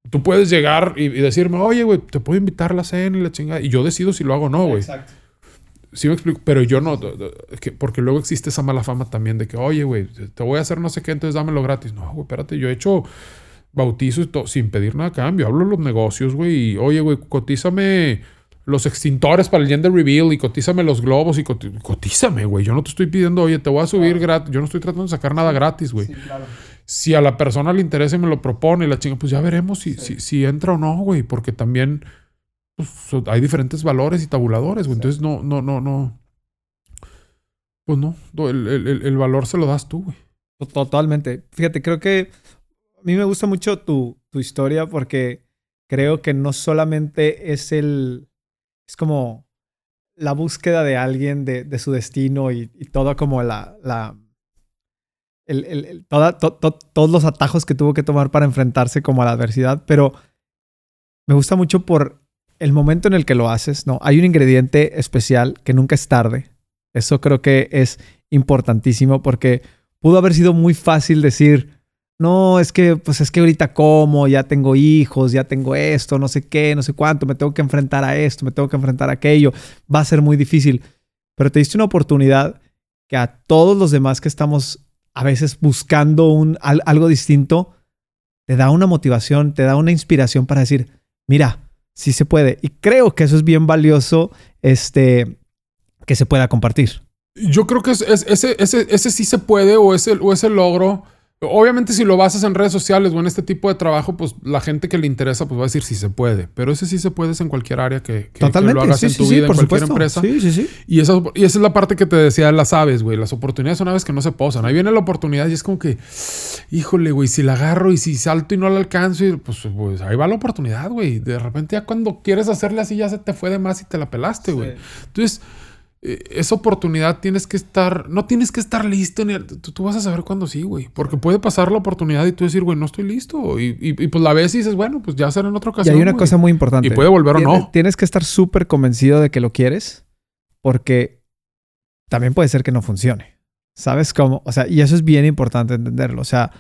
Tú puedes llegar y, decirme, oye, güey, te puedo invitar a la cena y la chingada. Y yo decido si lo hago o no, güey. Exacto. Sí me explico, pero yo no, porque luego existe esa mala fama también de que, oye, güey, te voy a hacer no sé qué, entonces dámelo gratis. No, güey, espérate, yo he hecho bautizos sin pedir nada a cambio. Hablo de los negocios, güey, y oye, güey, cotízame los extintores para el gender reveal y cotízame los globos y cotízame, güey. Yo no te estoy pidiendo, oye, te voy a subir gratis. Yo no estoy tratando de sacar nada gratis, güey. Si a la persona le interesa y me lo propone y la chinga, pues ya veremos si, si, entra o no, güey. Porque también pues, hay diferentes valores y tabuladores, güey. Entonces no, no, no, no. Pues no, el, el valor se lo das tú, güey. Totalmente. Fíjate, creo que a mí me gusta mucho tu, tu historia porque creo que no solamente es el es como la búsqueda de alguien, de, su destino y, y todo como la... la el, todos los atajos que tuvo que tomar para enfrentarse como a la adversidad, pero me gusta mucho por el momento en el que lo haces, ¿no? Hay un ingrediente especial que nunca es tarde. Eso creo que es importantísimo porque pudo haber sido muy fácil decir, no, es que, pues es que ahorita como, ya tengo hijos, ya tengo esto, no sé qué, no sé cuánto, me tengo que enfrentar a esto, me tengo que enfrentar a aquello, va a ser muy difícil. Pero te diste una oportunidad que a todos los demás que estamos a veces buscando un, algo distinto, te da una motivación, te da una inspiración para decir, mira, sí se puede. Y creo que eso es bien valioso, este, que se pueda compartir. Yo creo que ese, ese, ese, sí se puede o ese, o ese logro Obviamente si lo basas en redes sociales o en este tipo de trabajo, pues la gente que le interesa pues va a decir si se puede. Pero ese sí se puede en cualquier área que, que, lo hagas en tu vida, en cualquier empresa. Sí, sí, sí. Y, esa, y esa es la parte que te decía de las aves, güey. Las oportunidades son aves que no se posan. Ahí viene la oportunidad y es como que, híjole, güey, si la agarro y si salto y no la alcanzo, y, pues, pues ahí va la oportunidad, güey. De repente ya cuando quieres hacerle así ya se te fue de más y te la pelaste, güey. Entonces... Eh, esa oportunidad tienes que estar, no tienes que estar listo, ni, tú, vas a saber cuándo sí, güey, porque puede pasar la oportunidad y tú decir, güey, no estoy listo, y, pues la ves y dices, bueno, pues ya será en otra ocasión. Y hay una cosa muy importante. Y puede volver o no. Tienes que estar súper convencido de que lo quieres, porque también puede ser que no funcione. ¿Sabes cómo? O sea, y eso es bien importante entenderlo. O sea,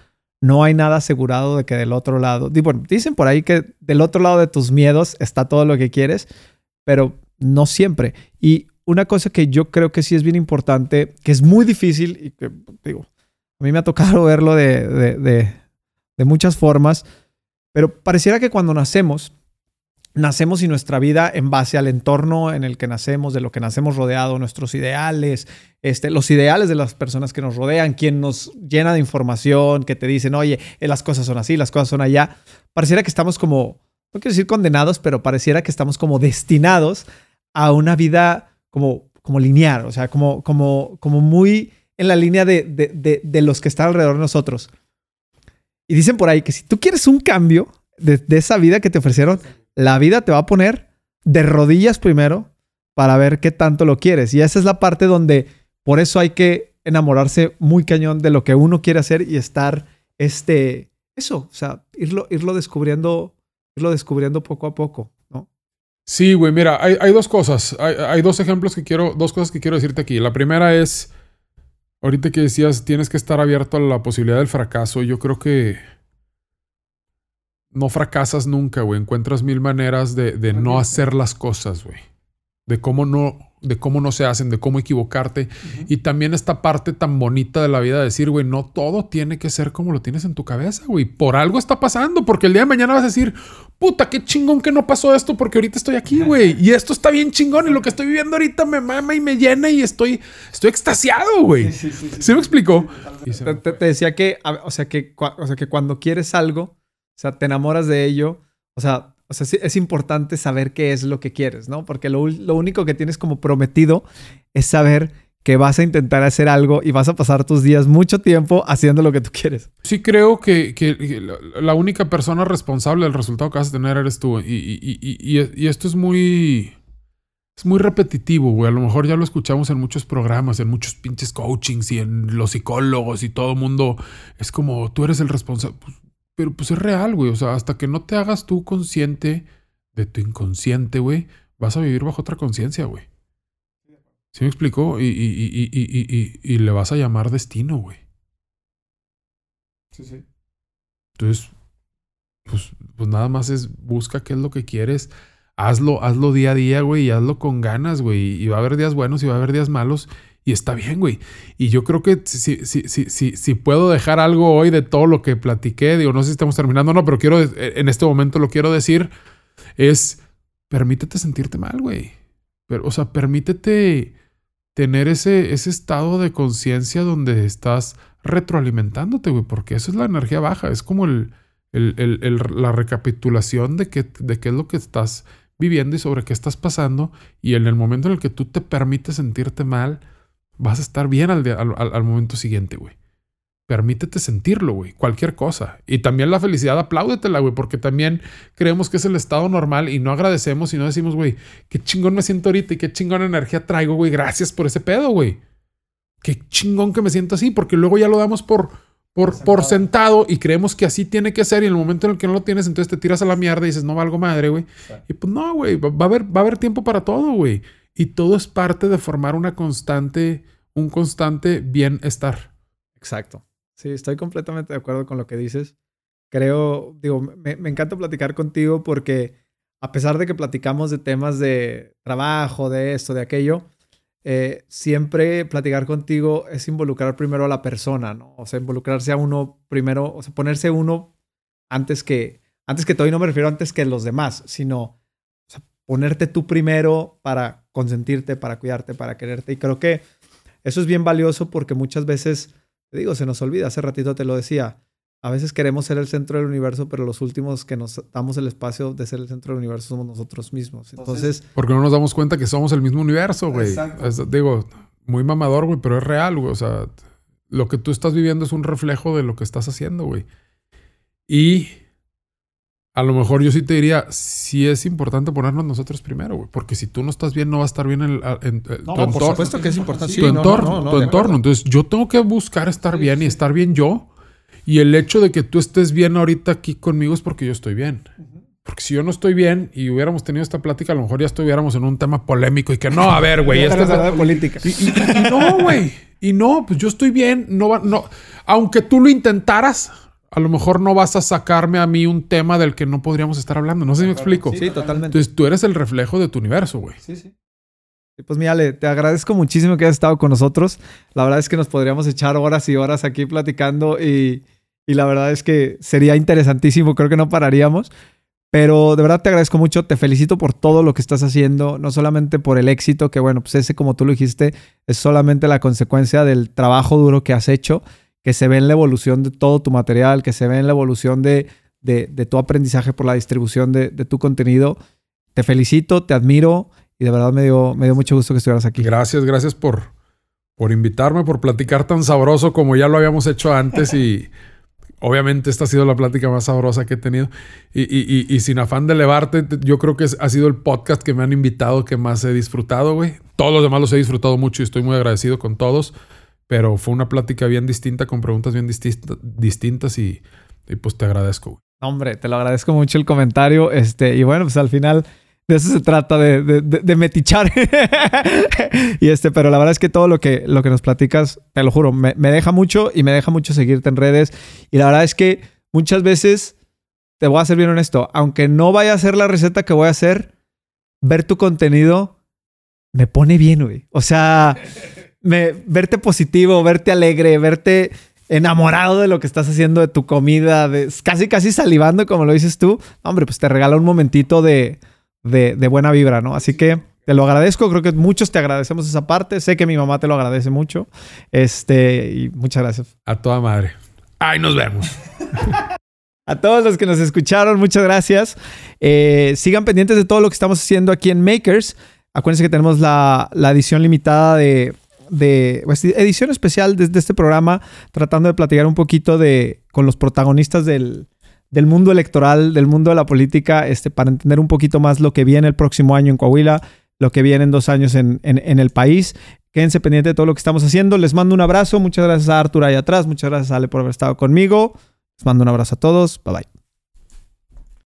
no hay nada asegurado de que del otro lado, bueno, dicen por ahí que del otro lado de tus miedos está todo lo que quieres, pero no siempre. Y una cosa que yo creo que sí es bien importante, que es muy difícil y que, digo, a mí me ha tocado verlo de, de, muchas formas, pero pareciera que cuando nacemos, nacemos y nuestra vida en base al entorno en el que nacemos, de lo que nacemos rodeado, nuestros ideales, este, los ideales de las personas que nos rodean, quien nos llena de información, que te dicen, oye, eh, las cosas son así, las cosas son allá. Pareciera que estamos como, no quiero decir condenados, pero pareciera que estamos como destinados a una vida como, como lineal, o sea, como, como, como muy en la línea de, de, de, los que están alrededor de nosotros. Y dicen por ahí que si tú quieres un cambio de, esa vida que te ofrecieron, la vida te va a poner de rodillas primero para ver qué tanto lo quieres. Y esa es la parte donde por eso hay que enamorarse muy cañón de lo que uno quiere hacer y estar, este, eso, o sea, irlo, irlo descubriendo, irlo descubriendo poco a poco. Sí, güey, mira, hay, dos cosas. Hay, dos ejemplos que quiero, dos cosas que quiero decirte aquí. La primera es, ahorita que decías, tienes que estar abierto a la posibilidad del fracaso. Yo creo que no fracasas nunca, güey. Encuentras mil maneras de, de no hacer las cosas, güey. De cómo no de cómo no se hacen, de cómo equivocarte. Y también esta parte tan bonita de la vida de decir, güey, no todo tiene que ser como lo tienes en tu cabeza, güey. Por algo está pasando, porque el día de mañana vas a decir, puta, qué chingón que no pasó esto porque ahorita estoy aquí, güey. Y esto está bien chingón y lo que estoy viviendo ahorita me mama y me llena y estoy, estoy extasiado, güey. Sí, sí, sí, me explicó? Te, decía que, o sea, que, o sea, que cuando quieres algo, o sea, te enamoras de ello, o sea, o sea, es importante saber qué es lo que quieres, ¿no? Porque lo, único que tienes como prometido es saber que vas a intentar hacer algo y vas a pasar tus días mucho tiempo haciendo lo que tú quieres. Sí creo que, la única persona responsable del resultado que vas a tener eres tú. Y, esto es muy... Repetitivo, güey. A lo mejor ya lo escuchamos en muchos programas, en muchos pinches coachings y en los psicólogos y todo el mundo. Es como, tú eres el responsable. Pero pues es real, güey. O sea, hasta que no te hagas tú consciente de tu inconsciente, güey, vas a vivir bajo otra conciencia, güey. ¿Sí me explicó? Y, y, y, y, le vas a llamar destino, güey. Sí, sí. Entonces, pues, pues nada más es busca qué es lo que quieres. Hazlo, hazlo día a día, güey, y hazlo con ganas, güey. Y va a haber días buenos y va a haber días malos. Y está bien, güey. Y yo creo que si, si, si, si, puedo dejar algo hoy de todo lo que platiqué, digo, no sé si estamos terminando o no, pero quiero, eh, en este momento lo quiero decir, es, permítete sentirte mal, güey. Pero, o sea, permítete tener ese, ese estado de conciencia donde estás retroalimentándote, güey, porque eso es la energía baja, es como el, el, el, la recapitulación de, qué, de qué es lo que estás viviendo y sobre qué estás pasando, y en el momento en el que tú te permites sentirte mal, vas a estar bien al, al, momento siguiente, güey. Permítete sentirlo, güey. Cualquier cosa. Y también la felicidad, apláudetela, güey, porque también creemos que es el estado normal y no agradecemos y no decimos, güey, qué chingón me siento ahorita y qué chingón energía traigo, güey. Gracias por ese pedo, güey. Qué chingón que me siento así, porque luego ya lo damos por, por, por, sentado. y creemos que así tiene que ser. Y en el momento en el que no lo tienes, entonces te tiras a la mierda y dices, no valgo madre, güey. Y pues no, güey, va, a haber, va a haber tiempo para todo, güey. Y todo es parte de formar una constante, un constante bienestar. Exacto. Sí, estoy completamente de acuerdo con lo que dices. Creo, digo, me, encanta platicar contigo porque a pesar de que platicamos de temas de trabajo, de esto, de aquello, eh, siempre platicar contigo es involucrar primero a la persona, ¿no? O sea, involucrarse a uno primero, o sea, ponerse uno antes que, antes que todo, y no me refiero antes que los demás, sino ponerte tú primero para consentirte, para cuidarte, para quererte. Y creo que eso es bien valioso porque muchas veces, te digo, se nos olvida, hace ratito te lo decía, a veces queremos ser el centro del universo, pero los últimos que nos damos el espacio de ser el centro del universo somos nosotros mismos. Entonces, porque no nos damos cuenta que somos el mismo universo, güey. Digo, muy mamador, güey, pero es real, güey. O sea, lo que tú estás viviendo es un reflejo de lo que estás haciendo, güey. Y a lo mejor yo sí te diría, sí es importante ponernos nosotros primero, güey. Porque si tú no estás bien, no va a estar bien en, en, tu entorno. Por supuesto que es importante. tu entorno, tu entorno. Entonces, yo tengo que buscar estar bien y estar bien yo y el hecho de que tú estés bien ahorita aquí conmigo es porque yo estoy bien. Porque si yo no estoy bien y hubiéramos tenido esta plática, a lo mejor ya estuviéramos en un tema polémico y que no, a ver, güey, esta es la política. Y, no, güey. Y no, pues yo estoy bien. No va, no. Aunque tú lo intentaras, a lo mejor no vas a sacarme a mí un tema del que no podríamos estar hablando. No sé si me explico. Sí, totalmente. Entonces tú eres el reflejo de tu universo, güey. Sí, sí. Pues mira, Ale, te agradezco muchísimo que hayas estado con nosotros. La verdad es que nos podríamos echar horas y horas aquí platicando y, y la verdad es que sería interesantísimo, creo que no pararíamos. Pero de verdad te agradezco mucho, te felicito por todo lo que estás haciendo, no solamente por el éxito, que bueno, pues ese como tú lo dijiste, es solamente la consecuencia del trabajo duro que has hecho, que se ve en la evolución de todo tu material, que se ve en la evolución de, de, tu aprendizaje por la distribución de, de, tu contenido. Te felicito, te admiro y de verdad me dio, me dio mucho gusto que estuvieras aquí. Gracias, gracias por, por invitarme, por platicar tan sabroso como ya lo habíamos hecho antes y... Obviamente esta ha sido la plática más sabrosa que he tenido. Y, sin afán de elevarte, yo creo que ha sido el podcast que me han invitado que más he disfrutado, güey. Todos los demás los he disfrutado mucho y estoy muy agradecido con todos. Pero fue una plática bien distinta, con preguntas bien distintas y, pues te agradezco, güey. Hombre, te lo agradezco mucho el comentario. Este, y bueno, pues al final de eso se trata, de, de, metichar. y este, pero la verdad es que todo lo que, lo que nos platicas, te lo juro, me, deja mucho y me deja mucho seguirte en redes. Y la verdad es que muchas veces, te voy a ser bien honesto, aunque no vaya a ser la receta que voy a hacer, ver tu contenido me pone bien, güey. O sea, me, verte positivo, verte alegre, verte enamorado de lo que estás haciendo, de tu comida, de, casi, casi salivando, como lo dices tú. Hombre, pues te regala un momentito de de, buena vibra, ¿no? Así que te lo agradezco, creo que muchos te agradecemos esa parte, sé que mi mamá te lo agradece mucho, este, y muchas gracias. A toda madre. Ahí nos vemos. A todos los que nos escucharon, muchas gracias. Eh, sigan pendientes de todo lo que estamos haciendo aquí en Makers. Acuérdense que tenemos la, edición limitada de, de pues, edición especial de, este programa, tratando de platicar un poquito de, con los protagonistas del, del mundo electoral, del mundo de la política, este, para entender un poquito más lo que viene el próximo año en Coahuila, lo que viene en dos años en, el país. Quédense pendientes de todo lo que estamos haciendo. Les mando un abrazo. Muchas gracias a Artur ahí atrás. Muchas gracias a Ale por haber estado conmigo. Les mando un abrazo a todos. Bye bye.